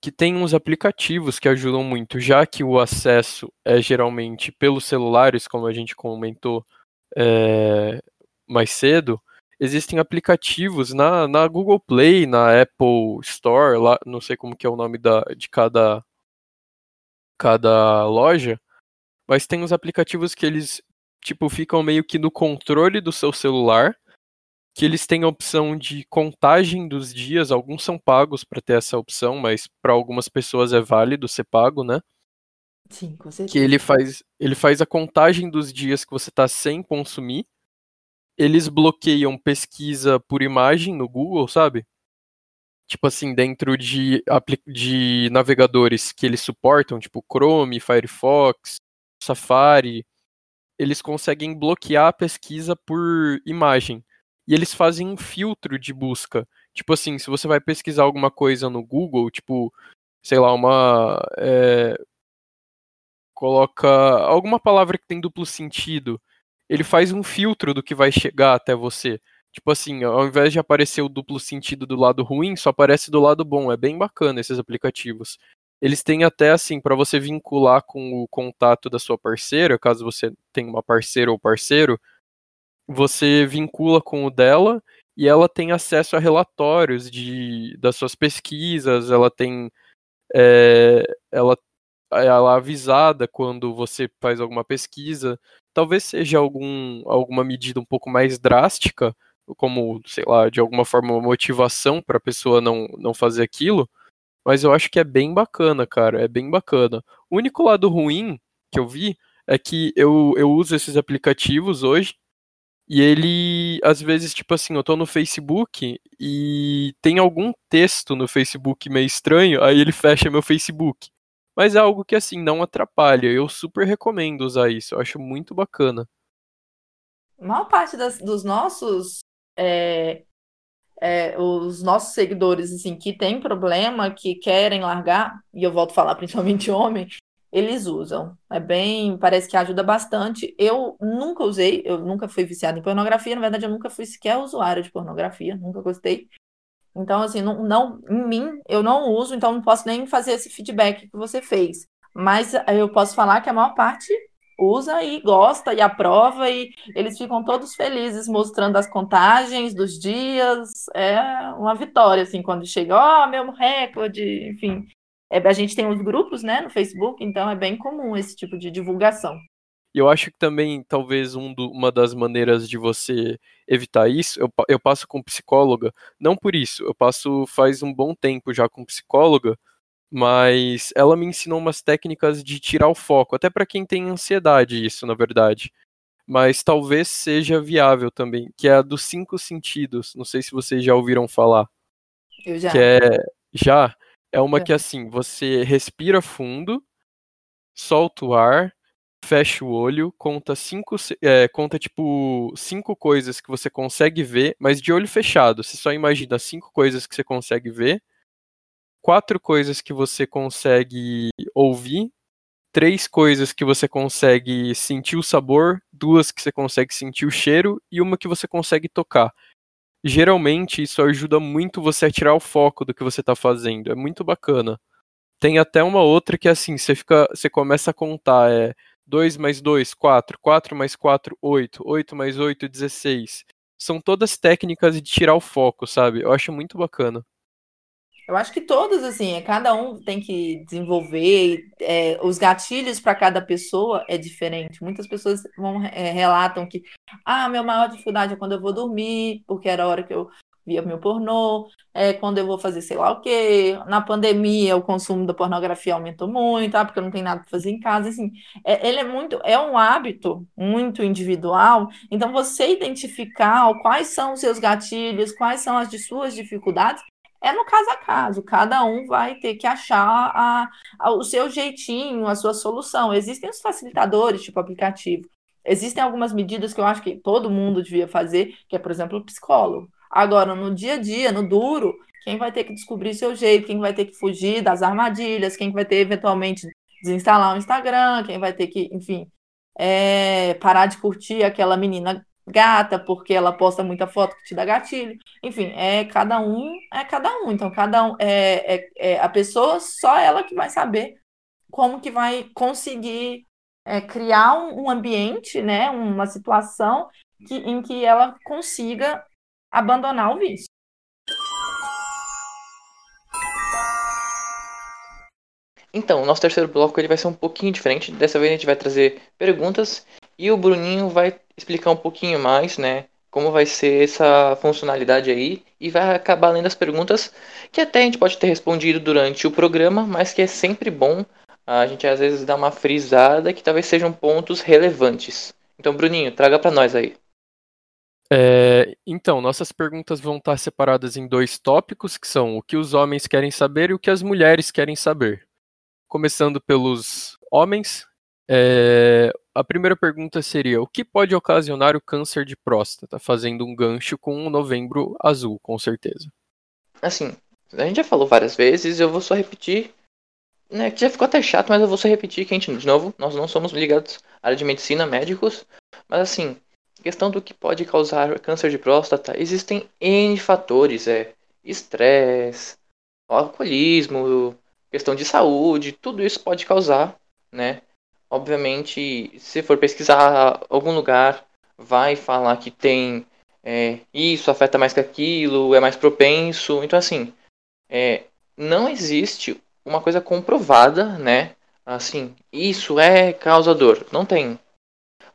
que tem uns aplicativos que ajudam muito, já que o acesso é geralmente pelos celulares, como a gente comentou é, mais cedo, existem aplicativos na, na Google Play, na Apple Store, lá, não sei como que é o nome da, de cada, cada loja, mas tem uns aplicativos que eles tipo ficam meio que no controle do seu celular que eles têm a opção de contagem dos dias, alguns são pagos para ter essa opção, mas para algumas pessoas é válido ser pago, né? Sim, com certeza. Que ele faz, ele faz a contagem dos dias que você está sem consumir. Eles bloqueiam pesquisa por imagem no Google, sabe? Tipo assim, dentro de, de navegadores que eles suportam, tipo Chrome, Firefox, Safari, eles conseguem bloquear a pesquisa por imagem e eles fazem um filtro de busca. Tipo assim, se você vai pesquisar alguma coisa no Google, tipo, sei lá, uma. É, coloca alguma palavra que tem duplo sentido, ele faz um filtro do que vai chegar até você. Tipo assim, ao invés de aparecer o duplo sentido do lado ruim, só aparece do lado bom. É bem bacana esses aplicativos. Eles têm até assim, para você vincular com o contato da sua parceira, caso você tenha uma parceira ou parceiro, você vincula com o dela e ela tem acesso a relatórios de, das suas pesquisas, ela tem. É, ela, ela é avisada quando você faz alguma pesquisa. Talvez seja algum, alguma medida um pouco mais drástica, como, sei lá, de alguma forma uma motivação para a pessoa não, não fazer aquilo, mas eu acho que é bem bacana, cara, é bem bacana. O único lado ruim que eu vi é que eu, eu uso esses aplicativos hoje e ele, às vezes, tipo assim, eu tô no Facebook e tem algum texto no Facebook meio estranho, aí ele fecha meu Facebook. Mas é algo que, assim, não atrapalha. Eu super recomendo usar isso. Eu acho muito bacana. A maior parte das, dos nossos. É, é, os nossos seguidores, assim, que tem problema, que querem largar, e eu volto a falar [LAUGHS] principalmente homem, eles usam. É bem, parece que ajuda bastante. Eu nunca usei, eu nunca fui viciada em pornografia, na verdade eu nunca fui sequer usuário de pornografia, nunca gostei. Então, assim, não, não em mim eu não uso, então não posso nem fazer esse feedback que você fez. Mas eu posso falar que a maior parte usa e gosta e aprova e eles ficam todos felizes mostrando as contagens dos dias. É uma vitória, assim, quando chega, ó, oh, meu recorde, enfim. É, a gente tem os grupos, né, no Facebook, então é bem comum esse tipo de divulgação. E eu acho que também, talvez, um do, uma das maneiras de você evitar isso, eu, eu passo com psicóloga, não por isso, eu passo faz um bom tempo já com psicóloga, mas ela me ensinou umas técnicas de tirar o foco, até para quem tem ansiedade, isso, na verdade. Mas talvez seja viável também, que é a dos cinco sentidos. Não sei se vocês já ouviram falar. Eu já. Que é. Já? É uma que assim, você respira fundo, solta o ar, fecha o olho, conta cinco, é, conta tipo cinco coisas que você consegue ver, mas de olho fechado. Você só imagina cinco coisas que você consegue ver, quatro coisas que você consegue ouvir, três coisas que você consegue sentir o sabor, duas que você consegue sentir o cheiro e uma que você consegue tocar. Geralmente isso ajuda muito você a tirar o foco do que você está fazendo. É muito bacana. Tem até uma outra que é assim, você fica, você começa a contar, é 2 mais 2, 4, 4 mais 4, 8, 8 mais 8, 16. São todas técnicas de tirar o foco, sabe? Eu acho muito bacana. Eu acho que todos, assim, é, cada um tem que desenvolver, é, os gatilhos para cada pessoa é diferente. Muitas pessoas vão, é, relatam que, ah, minha maior dificuldade é quando eu vou dormir, porque era a hora que eu via meu pornô, é, quando eu vou fazer sei lá o quê. Na pandemia, o consumo da pornografia aumentou muito, ah, porque eu não tenho nada para fazer em casa. Assim, é, ele é muito, é um hábito muito individual. Então, você identificar quais são os seus gatilhos, quais são as de suas dificuldades, é no caso a caso. Cada um vai ter que achar a, a, o seu jeitinho, a sua solução. Existem os facilitadores, tipo aplicativo. Existem algumas medidas que eu acho que todo mundo devia fazer, que é, por exemplo, o psicólogo. Agora, no dia a dia, no duro, quem vai ter que descobrir seu jeito, quem vai ter que fugir das armadilhas, quem vai ter eventualmente desinstalar o Instagram, quem vai ter que, enfim, é, parar de curtir aquela menina gata porque ela posta muita foto que te dá gatilho. Enfim, é cada um, é cada um. Então, cada um é, é, é a pessoa só ela que vai saber como que vai conseguir é, criar um, um, ambiente, né, uma situação que, em que ela consiga abandonar o vício. Então, o nosso terceiro bloco ele vai ser um pouquinho diferente. Dessa vez a gente vai trazer perguntas e o Bruninho vai explicar um pouquinho mais, né, como vai ser essa funcionalidade aí e vai acabar lendo as perguntas que até a gente pode ter respondido durante o programa, mas que é sempre bom a gente às vezes dar uma frisada que talvez sejam pontos relevantes. Então, Bruninho, traga para nós aí. É, então, nossas perguntas vão estar separadas em dois tópicos, que são o que os homens querem saber e o que as mulheres querem saber. Começando pelos homens, é, a primeira pergunta seria: o que pode ocasionar o câncer de próstata? Fazendo um gancho com o novembro azul, com certeza. Assim, a gente já falou várias vezes, eu vou só repetir. Né, que já ficou até chato, mas eu vou só repetir que a gente, de novo, nós não somos ligados à área de medicina, médicos, mas assim, questão do que pode causar câncer de próstata, existem N fatores, é estresse, alcoolismo, questão de saúde, tudo isso pode causar, né? Obviamente, se for pesquisar algum lugar, vai falar que tem é, isso afeta mais que aquilo, é mais propenso. Então, assim, é, não existe uma coisa comprovada, né? Assim, isso é causador. Não tem.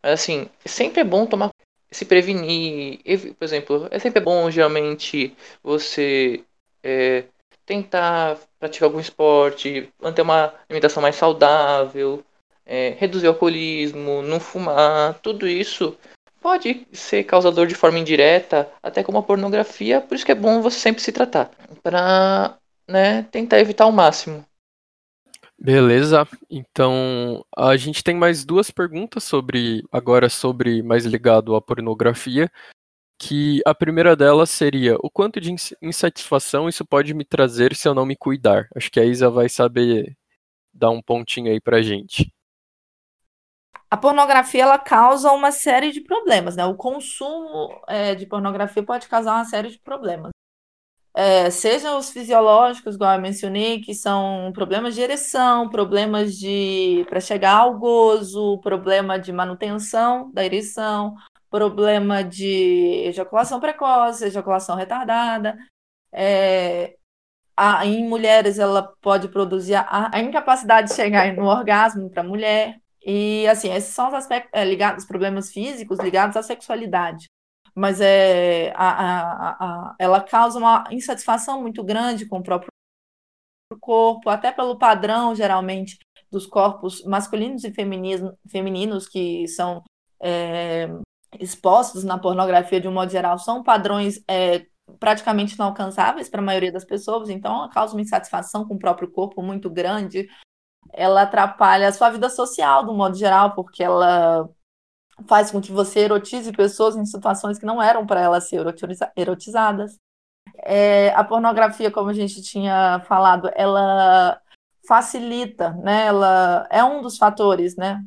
Mas assim, sempre é bom tomar se prevenir. Por exemplo, é sempre bom geralmente você é, tentar praticar algum esporte, manter uma alimentação mais saudável, é, reduzir o alcoolismo, não fumar, tudo isso pode ser causador de forma indireta, até como a pornografia, por isso que é bom você sempre se tratar, para né, tentar evitar o máximo. Beleza. Então, a gente tem mais duas perguntas sobre agora sobre mais ligado à pornografia, que a primeira delas seria: o quanto de insatisfação isso pode me trazer se eu não me cuidar? Acho que a Isa vai saber dar um pontinho aí pra gente. A pornografia ela causa uma série de problemas, né? O consumo é, de pornografia pode causar uma série de problemas. é, sejam os fisiológicos, igual eu mencionei, que são problemas de ereção, problemas de para chegar ao gozo, problema de manutenção da ereção, problema de ejaculação precoce, ejaculação retardada. É, a, em mulheres, ela pode produzir a, a incapacidade de chegar no orgasmo para a mulher. E, assim, esses são os aspectos é, ligados, os problemas físicos ligados à sexualidade. Mas é, a, a, a, ela causa uma insatisfação muito grande com o próprio corpo, até pelo padrão, geralmente, dos corpos masculinos e femininos, femininos que são é, expostos na pornografia de um modo geral, são padrões é, praticamente inalcançáveis para a maioria das pessoas, então ela causa uma insatisfação com o próprio corpo muito grande. Ela atrapalha a sua vida social, do modo geral, porque ela faz com que você erotize pessoas em situações que não eram para elas ser erotizadas. É, a pornografia, como a gente tinha falado, ela facilita, né? Ela é um dos fatores, né?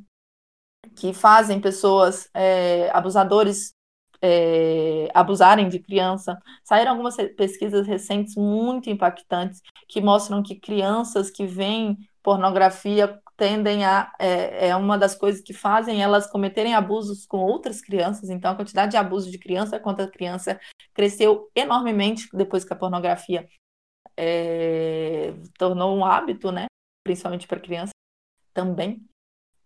Que fazem pessoas é, abusadores é, abusarem de criança. Saíram algumas pesquisas recentes muito impactantes que mostram que crianças que veem pornografia tendem a é, é, uma das coisas que fazem elas cometerem abusos com outras crianças. Então, a quantidade de abuso de criança contra criança cresceu enormemente depois que a pornografia é, tornou um hábito, né? Principalmente para criança também.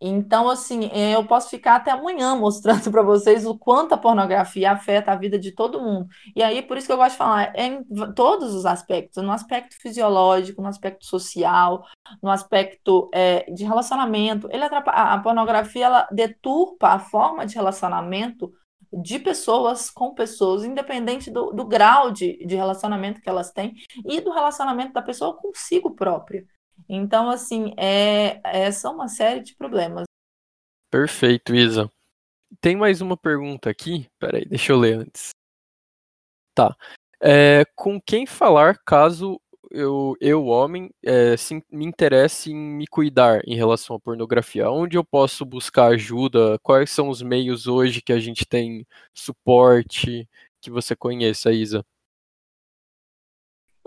Então, assim, é, eu posso ficar até amanhã mostrando [LAUGHS] para vocês o quanto a pornografia afeta a vida de todo mundo. E aí, por isso que eu gosto de falar, é em todos os aspectos, no aspecto fisiológico, no aspecto social, no aspecto é, de relacionamento. Ele a pornografia ela deturpa a forma de relacionamento de pessoas com pessoas, independente do, do grau de, de relacionamento que elas têm e do relacionamento da pessoa consigo própria. Então, assim, é, é só uma série de problemas. Perfeito, Isa. Tem mais uma pergunta aqui. Peraí, deixa eu ler antes. Tá. É, com quem falar caso eu, eu homem, é, se, me interesse em me cuidar em relação à pornografia? Onde eu posso buscar ajuda? Quais são os meios hoje que a gente tem suporte que você conheça, Isa?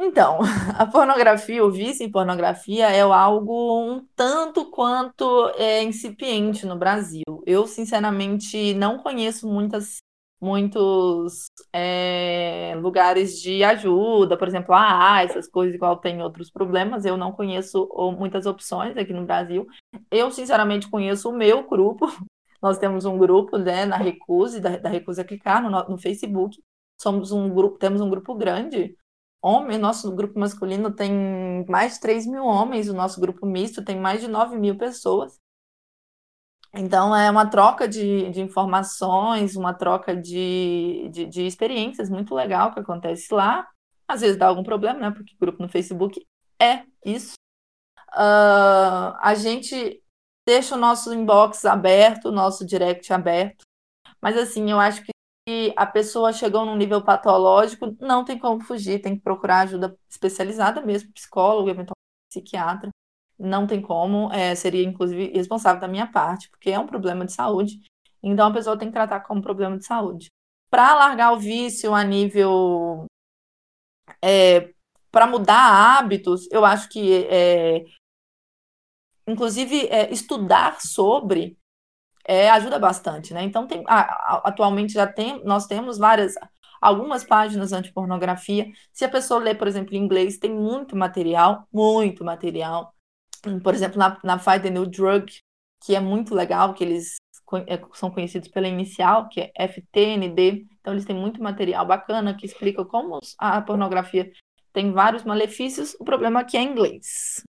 Então, [LAUGHS] a pornografia, o vício em pornografia é algo um tanto quanto é, incipiente no Brasil. Eu, sinceramente, não conheço muitas, muitos é, lugares de ajuda, por exemplo, ah, essas coisas, igual tem outros problemas. Eu não conheço muitas opções aqui no Brasil. Eu, sinceramente, conheço o meu grupo. [LAUGHS] Nós temos um grupo né, na Recuse, da, da Recuse a Clicar, no, no Facebook. Somos um grupo, temos um grupo grande homem, nosso grupo masculino tem mais de 3 mil homens, o nosso grupo misto tem mais de 9 mil pessoas. Então, é uma troca de, de informações, uma troca de, de, de, experiências muito legal que acontece lá. Às vezes dá algum problema, né? Porque o grupo no Facebook é isso. Uh, a gente deixa o nosso inbox aberto, o nosso direct aberto. Mas, assim, eu acho que a pessoa chegou num nível patológico, não tem como fugir, tem que procurar ajuda especializada mesmo, psicólogo, eventualmente psiquiatra. Não tem como, é, seria inclusive responsável da minha parte, porque é um problema de saúde. Então a pessoa tem que tratar como problema de saúde. Para largar o vício a nível. É, para mudar hábitos, eu acho que, é, inclusive, é, estudar sobre é, ajuda bastante, né? Então tem, atualmente já tem, nós temos várias, algumas páginas anti-pornografia. Se a pessoa ler, por exemplo, em inglês, tem muito material, muito material. Por exemplo, na, na Fight the New Drug, que é muito legal, que eles é, são conhecidos pela inicial, que é FTND. Então eles têm muito material bacana que explica como a pornografia tem vários malefícios. O problema aqui é inglês.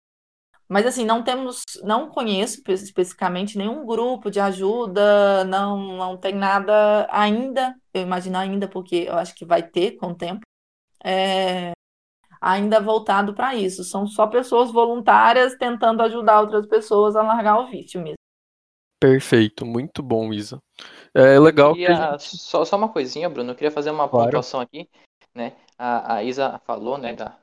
Mas assim, não temos, não conheço especificamente nenhum grupo de ajuda, não, não tem nada ainda, eu imagino ainda, porque eu acho que vai ter com o tempo, é, ainda voltado para isso. São só pessoas voluntárias tentando ajudar outras pessoas a largar o vício mesmo. Perfeito, muito bom, Isa. É legal queria, que. Gente... Só, só uma coisinha, Bruno, eu queria fazer uma claro. pontuação aqui, né? A, a Isa falou, né, da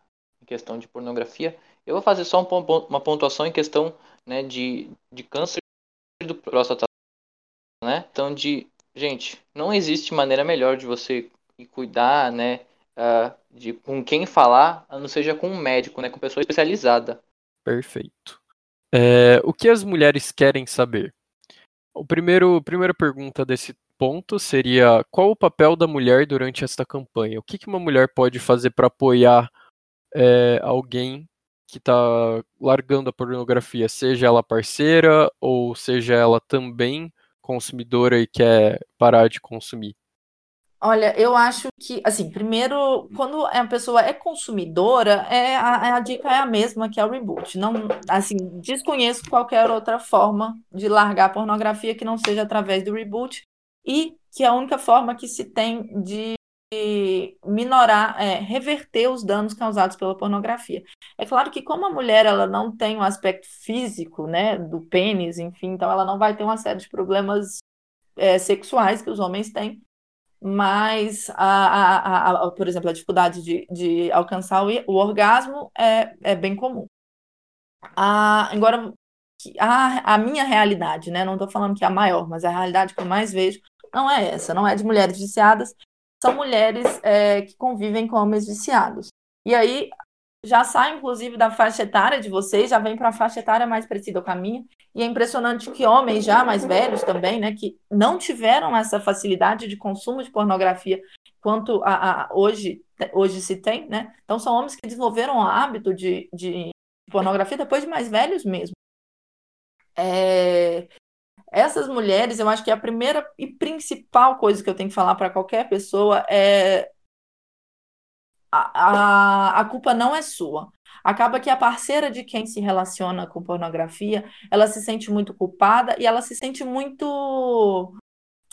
questão de pornografia. Eu vou fazer só um, uma pontuação em questão né, de, de câncer do próstata. Né? Então, de gente, não existe maneira melhor de você cuidar, né, uh, de com quem falar, a não seja com um médico, né, com pessoa especializada. Perfeito. É, o que as mulheres querem saber? O primeiro, primeira pergunta desse ponto seria qual o papel da mulher durante esta campanha? O que, que uma mulher pode fazer para apoiar é, alguém que está largando a pornografia, seja ela parceira ou seja ela também consumidora e quer parar de consumir? Olha, eu acho que, assim, primeiro, quando a pessoa é consumidora, é a, a dica é a mesma que é o reboot. Não, assim, desconheço qualquer outra forma de largar a pornografia que não seja através do reboot e que a única forma que se tem de minorar, é, reverter os danos causados pela pornografia. É claro que como a mulher ela não tem um aspecto físico, né, do pênis, enfim, então ela não vai ter uma série de problemas é, sexuais que os homens têm, mas, a, a, a, por exemplo, a dificuldade de, de alcançar o, o orgasmo é, é bem comum. A, agora, a, a minha realidade, né? Não estou falando que é a maior, mas a realidade que eu mais vejo não é essa, não é de mulheres viciadas, são mulheres é, que convivem com homens viciados. E aí já sai, inclusive, da faixa etária de vocês, já vem para a faixa etária mais parecida com a minha. E é impressionante que homens já mais velhos também, né, que não tiveram essa facilidade de consumo de pornografia quanto a, a hoje, hoje se tem, né? Então são homens que desenvolveram o hábito de, de pornografia depois de mais velhos mesmo. É, essas mulheres, eu acho que a primeira e principal coisa que eu tenho que falar para qualquer pessoa é a, a, a culpa não é sua. Acaba que a parceira de quem se relaciona com pornografia, ela se sente muito culpada e ela se sente muito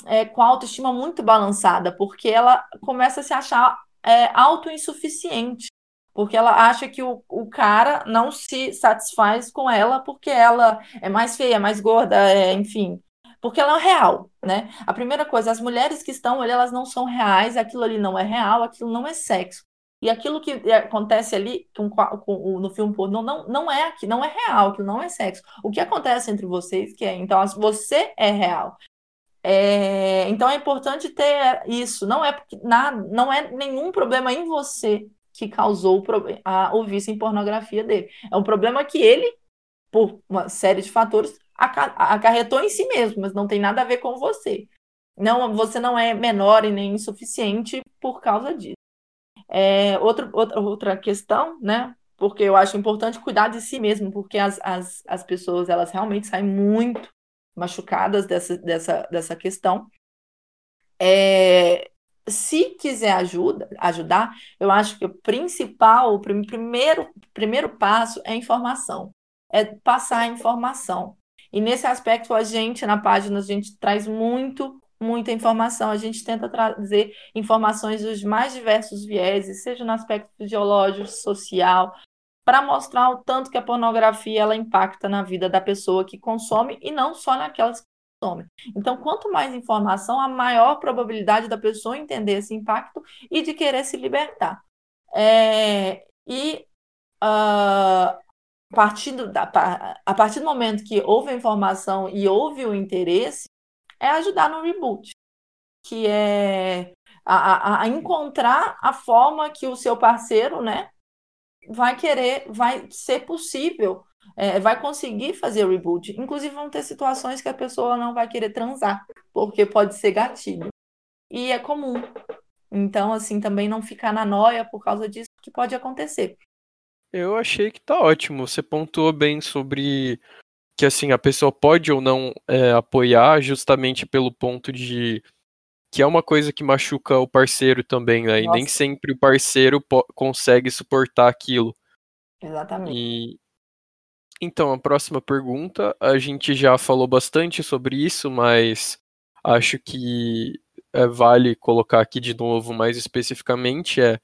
é, com a autoestima muito balançada, porque ela começa a se achar é, autoinsuficiente. Porque ela acha que o, o cara não se satisfaz com ela porque ela é mais feia, é mais gorda, é, enfim. Porque ela é real, né? A primeira coisa, as mulheres que estão ali, elas não são reais, aquilo ali não é real, aquilo não é sexo. E aquilo que acontece ali com, com, no filme pornô não, não é aqui, não é real, aquilo não é sexo. O que acontece entre vocês que é, então, você é real. É, então é importante ter isso. Não é porque nada, não é nenhum problema em você que causou o, a, o vício em pornografia dele. É um problema que ele, por uma série de fatores, acarretou em si mesmo, mas não tem nada a ver com você. Não, você não é menor e nem insuficiente por causa disso. É, outro, outra, outra questão, né? Porque eu acho importante cuidar de si mesmo, porque as, as, as pessoas elas realmente saem muito machucadas dessa, dessa, dessa questão. É, se quiser ajuda, ajudar, eu acho que o principal, o primeiro, primeiro passo é informação, é passar a informação. E nesse aspecto, a gente, na página, a gente traz muito muita informação. A gente tenta trazer informações dos mais diversos vieses, seja no aspecto fisiológico, social, para mostrar o tanto que a pornografia ela impacta na vida da pessoa que consome e não só naquelas Então, quanto mais informação, a maior probabilidade da pessoa entender esse impacto e de querer se libertar. É, e uh, partindo da, a partir do momento que houve a informação e houve o interesse, é ajudar no reboot, que é a, a, a encontrar a forma que o seu parceiro, né, vai querer, vai ser possível, é, vai conseguir fazer o reboot. Inclusive, vão ter situações que a pessoa não vai querer transar, porque pode ser gatilho. E é comum. Então, assim, também não ficar na noia por causa disso, que pode acontecer. Eu achei que tá ótimo. Você pontuou bem sobre que assim a pessoa pode ou não é, apoiar justamente pelo ponto de que é uma coisa que machuca o parceiro também, né? E nem sempre o parceiro consegue suportar aquilo. Exatamente. E então a próxima pergunta, a gente já falou bastante sobre isso, mas acho que é, vale colocar aqui de novo mais especificamente é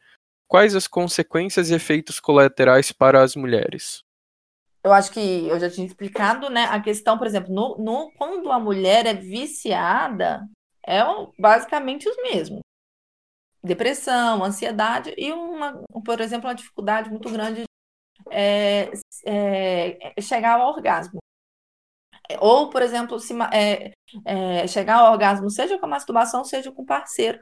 quais as consequências e efeitos colaterais para as mulheres? eu acho que eu já tinha explicado, né? A questão, por exemplo, no, no quando a mulher é viciada, é basicamente os mesmos. Depressão, ansiedade e uma, por exemplo, uma dificuldade muito grande é, é, chegar ao orgasmo. Ou, por exemplo, se, é, é, chegar ao orgasmo, seja com masturbação, seja com parceiro.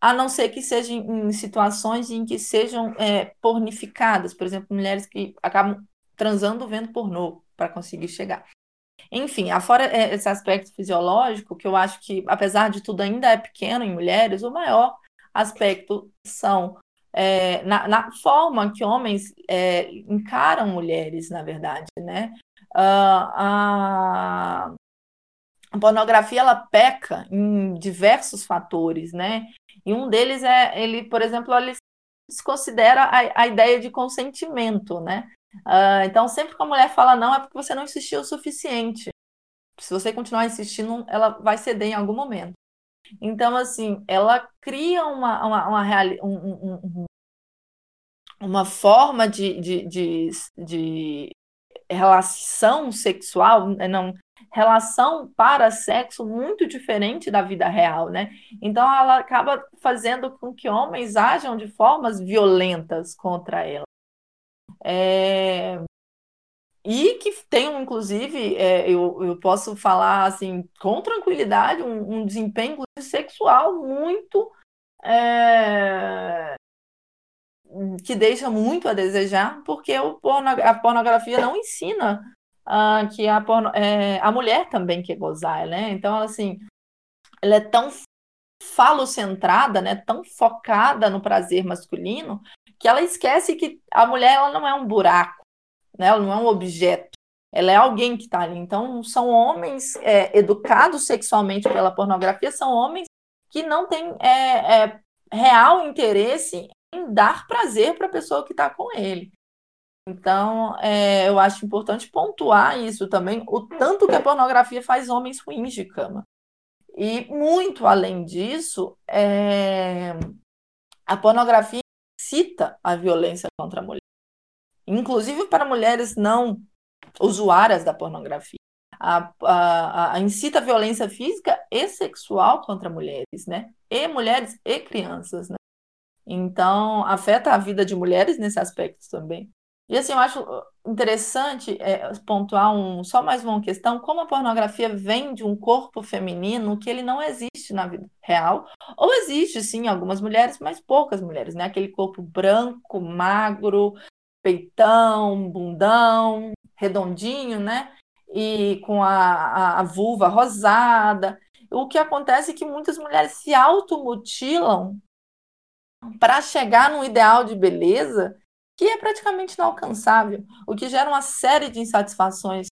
a não ser que sejam em situações em que sejam é, pornificadas, por exemplo, mulheres que acabam transando vendo pornô para conseguir chegar. Enfim, afora é, esse aspecto fisiológico, que eu acho que, apesar de tudo, ainda é pequeno em mulheres, o maior aspecto são é, na, na, forma que homens é, encaram mulheres, na verdade, né? Uh, a, a pornografia ela peca em diversos fatores, né? E um deles é ele, por exemplo, ele desconsidera a, a ideia de consentimento, né? Uh, então, sempre que a mulher fala não, é porque você não insistiu o suficiente. Se você continuar insistindo, ela vai ceder em algum momento. Então, assim, ela cria uma, uma, uma, reali um, um, uma forma de, de, de, de relação sexual, né, não, relação para sexo muito diferente da vida real, né? Então ela acaba fazendo com que homens ajam de formas violentas contra ela. É... E que tenham, inclusive, é, eu, eu posso falar assim, com tranquilidade, um, um desempenho sexual muito é, que deixa muito a desejar, porque porno, a pornografia não ensina uh, que a, porno, é, a mulher também quer gozar, né? Então, assim, ela é tão falocentrada, né? Tão focada no prazer masculino, que ela esquece que a mulher ela não é um buraco, né? Ela não é um objeto. Ela é alguém que está ali. Então, são homens é, educados sexualmente pela pornografia, são homens que não têm é, é, real interesse em dar prazer para a pessoa que está com ele. Então, é, eu acho importante pontuar isso também, o tanto que a pornografia faz homens ruins de cama. E muito além disso, é, a pornografia incita a violência contra a mulher, inclusive para mulheres não usuárias da pornografia. A, a, a, incita violência física e sexual contra mulheres, né? E mulheres e crianças, né? Então, afeta a vida de mulheres nesse aspecto também. E assim, eu acho interessante é, pontuar um, só mais uma questão, como a pornografia vem de um corpo feminino que ele não existe na vida real, ou existe sim algumas mulheres, mas poucas mulheres, né? Aquele corpo branco, magro, peitão, bundão, redondinho, né? E com a, a, a vulva rosada. O que acontece é que muitas mulheres se automutilam para chegar num ideal de beleza que é praticamente inalcançável, o que gera uma série de insatisfações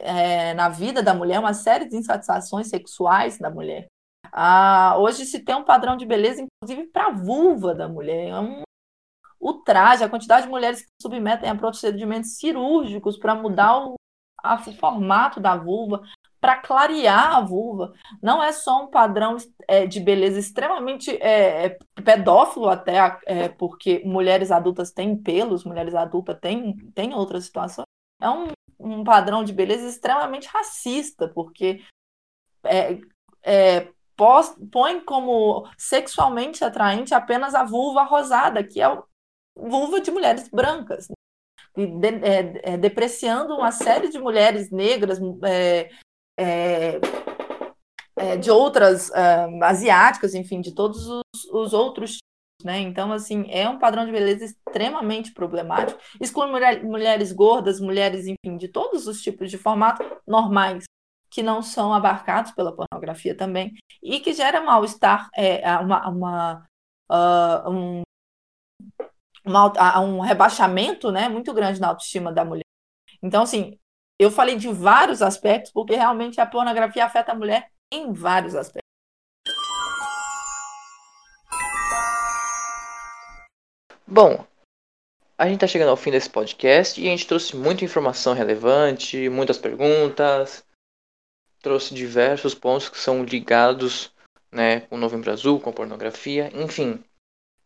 é, na vida da mulher, uma série de insatisfações sexuais da mulher. Ah, hoje se tem um padrão de beleza, inclusive para a vulva da mulher. É um ultraje, a quantidade de mulheres que submetem a procedimentos cirúrgicos para mudar o, o formato da vulva, para clarear a vulva. Não é só um padrão é, de beleza extremamente é, é, pedófilo, até é, porque mulheres adultas têm pelos, mulheres adultas têm, têm outras situações. É um, um padrão de beleza extremamente racista, porque é, é, pós, põe como sexualmente atraente apenas a vulva rosada, que é a vulva de mulheres brancas. De, é, é, depreciando uma série de mulheres negras, é, é, é, de outras uh, asiáticas, enfim, de todos os, os outros tipos, né? Então, assim, é um padrão de beleza extremamente problemático. Exclui mulher, mulheres gordas, mulheres, enfim, de todos os tipos de formato normais, que não são abarcados pela pornografia também, e que gera mal-estar, é, uma, uma uh, um, uma, um rebaixamento né, muito grande na autoestima da mulher. Então, assim, eu falei de vários aspectos, porque realmente a pornografia afeta a mulher em vários aspectos. Bom, a gente está chegando ao fim desse podcast e a gente trouxe muita informação relevante, muitas perguntas, trouxe diversos pontos que são ligados né, com o Novembro Azul, com a pornografia, enfim.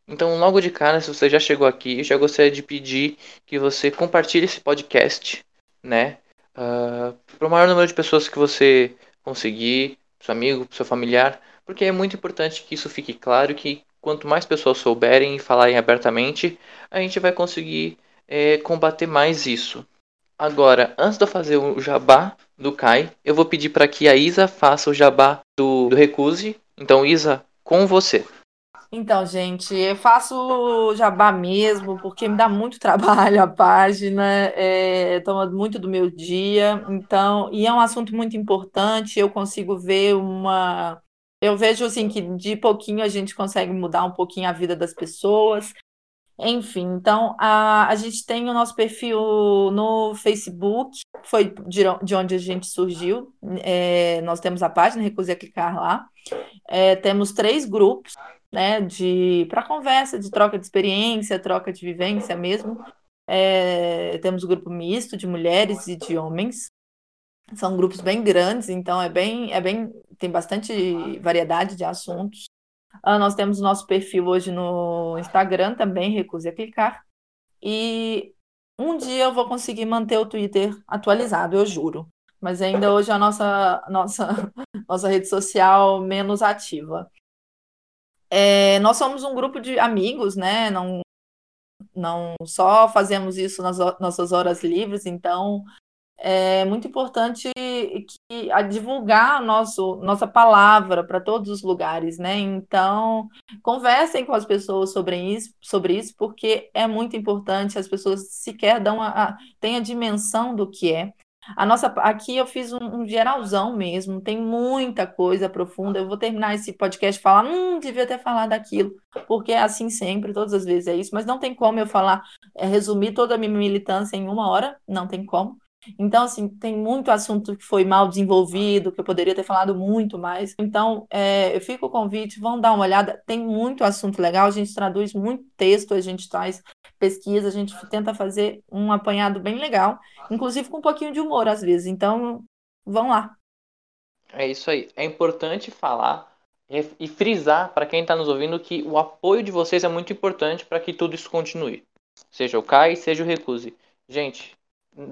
Então, logo de cara, se você já chegou aqui, eu já gostaria de pedir que você compartilhe esse podcast, né? uh, para o maior número de pessoas que você conseguir, seu amigo, seu familiar, porque é muito importante que isso fique claro que quanto mais pessoas souberem e falarem abertamente, a gente vai conseguir é, combater mais isso. Agora, antes de eu fazer o jabá do Kai, eu vou pedir para que a Isa faça o jabá do, do Recuse. Então, Isa, com você. Então, gente, eu faço jabá mesmo, porque me dá muito [LAUGHS] trabalho a página, é, toma muito do meu dia, então, e é um assunto muito importante, eu consigo ver uma. Eu vejo assim que de pouquinho a gente consegue mudar um pouquinho a vida das pessoas. Enfim, então a, a gente tem o nosso perfil no Facebook, foi de, de onde a gente surgiu. É, nós temos a página Recuse a Clicar lá. É, temos três grupos né, de para conversa, de troca de experiência, troca de vivência mesmo. É, temos o grupo misto de mulheres e de homens. São grupos bem grandes, então é bem, é bem, tem bastante variedade de assuntos. Ah, nós temos o nosso perfil hoje no Instagram também, recuse a clicar. E um dia eu vou conseguir manter o Twitter atualizado, eu juro. Mas ainda hoje é a nossa, nossa, [LAUGHS] nossa rede social menos ativa. É, nós somos um grupo de amigos, né? Não, não só fazemos isso nas nossas horas livres, então é muito importante que, a divulgar nosso, nossa palavra para todos os lugares, né? Então, conversem com as pessoas sobre isso, sobre isso, porque é muito importante, as pessoas sequer dão a, a, têm a dimensão do que é. A nossa, aqui eu fiz um, um, geralzão mesmo, tem muita coisa profunda. Eu vou terminar esse podcast falar, hum, devia ter falado daquilo, porque é assim sempre, todas as vezes é isso, mas não tem como eu falar, é, resumir toda a minha militância em uma hora, não tem como. Então, assim, tem muito assunto que foi mal desenvolvido, que eu poderia ter falado muito mais. Então, é, eu fico o convite, vão dar uma olhada. Tem muito assunto legal, a gente traduz muito texto, a gente traz pesquisa, a gente tenta fazer um apanhado bem legal, inclusive com um pouquinho de humor às vezes. Então, vão lá. É isso aí. É importante falar e frisar para quem está nos ouvindo que o apoio de vocês é muito importante para que tudo isso continue. Seja o CAI, seja o Recuse. Gente,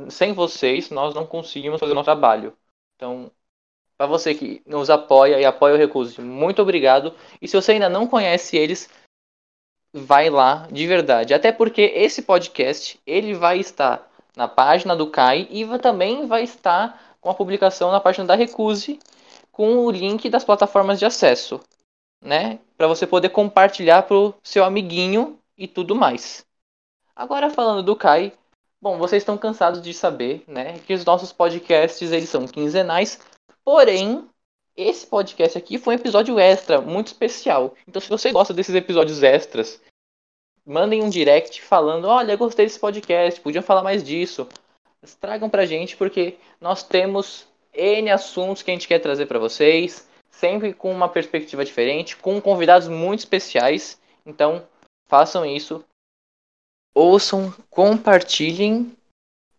sem vocês, nós não conseguimos fazer o nosso trabalho. Então, para você que nos apoia e apoia o Recurso, muito obrigado. E se você ainda não conhece eles, vai lá de verdade. Até porque esse podcast, ele vai estar na página do CAI e também vai estar com a publicação na página da Recuse com o link das plataformas de acesso, né? Para você poder compartilhar para o seu amiguinho e tudo mais. Agora falando do CAI, Bom, vocês estão cansados de saber, né, que os nossos podcasts eles são quinzenais, porém esse podcast aqui foi um episódio extra, muito especial. Então, se você gosta desses episódios extras, mandem um direct falando: olha, gostei desse podcast, podiam falar mais disso. Tragam pra gente, porque nós temos N assuntos que a gente quer trazer para vocês, sempre com uma perspectiva diferente, com convidados muito especiais. Então, façam isso, ouçam, compartilhem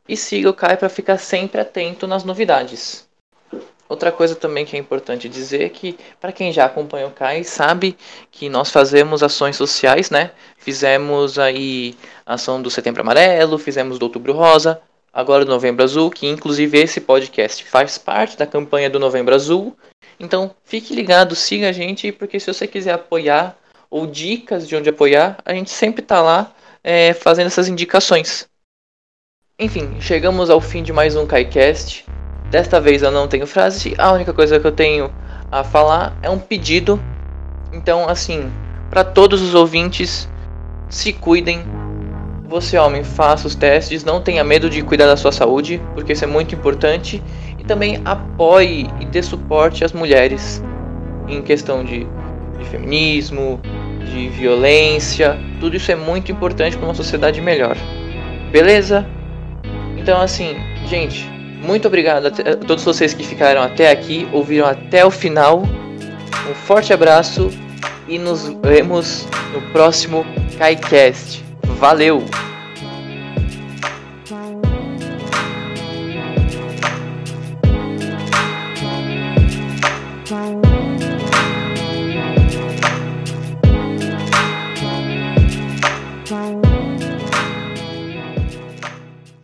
e siga o Kai para ficar sempre atento nas novidades. Outra coisa também que é importante dizer é que, para quem já acompanha o Kai, sabe que nós fazemos ações sociais, né? Fizemos aí a ação do Setembro Amarelo, fizemos do Outubro Rosa, agora do Novembro Azul, que inclusive esse podcast faz parte da campanha do Novembro Azul. Então, fique ligado, siga a gente, porque se você quiser apoiar ou dicas de onde apoiar, a gente sempre está lá é, fazendo essas indicações. Enfim, chegamos ao fim de mais um KaiCast. Desta vez eu não tenho frase, a única coisa que eu tenho a falar é um pedido. Então, assim, para todos os ouvintes, se cuidem. Você, homem, faça os testes, não tenha medo de cuidar da sua saúde, porque isso é muito importante. E também apoie e dê suporte às mulheres em questão de, de feminismo, de violência, tudo isso é muito importante para uma sociedade melhor. Beleza? Então assim, gente, muito obrigado a, todos vocês que ficaram até aqui, ouviram até o final. Um forte abraço e nos vemos no próximo KaiCast. Valeu!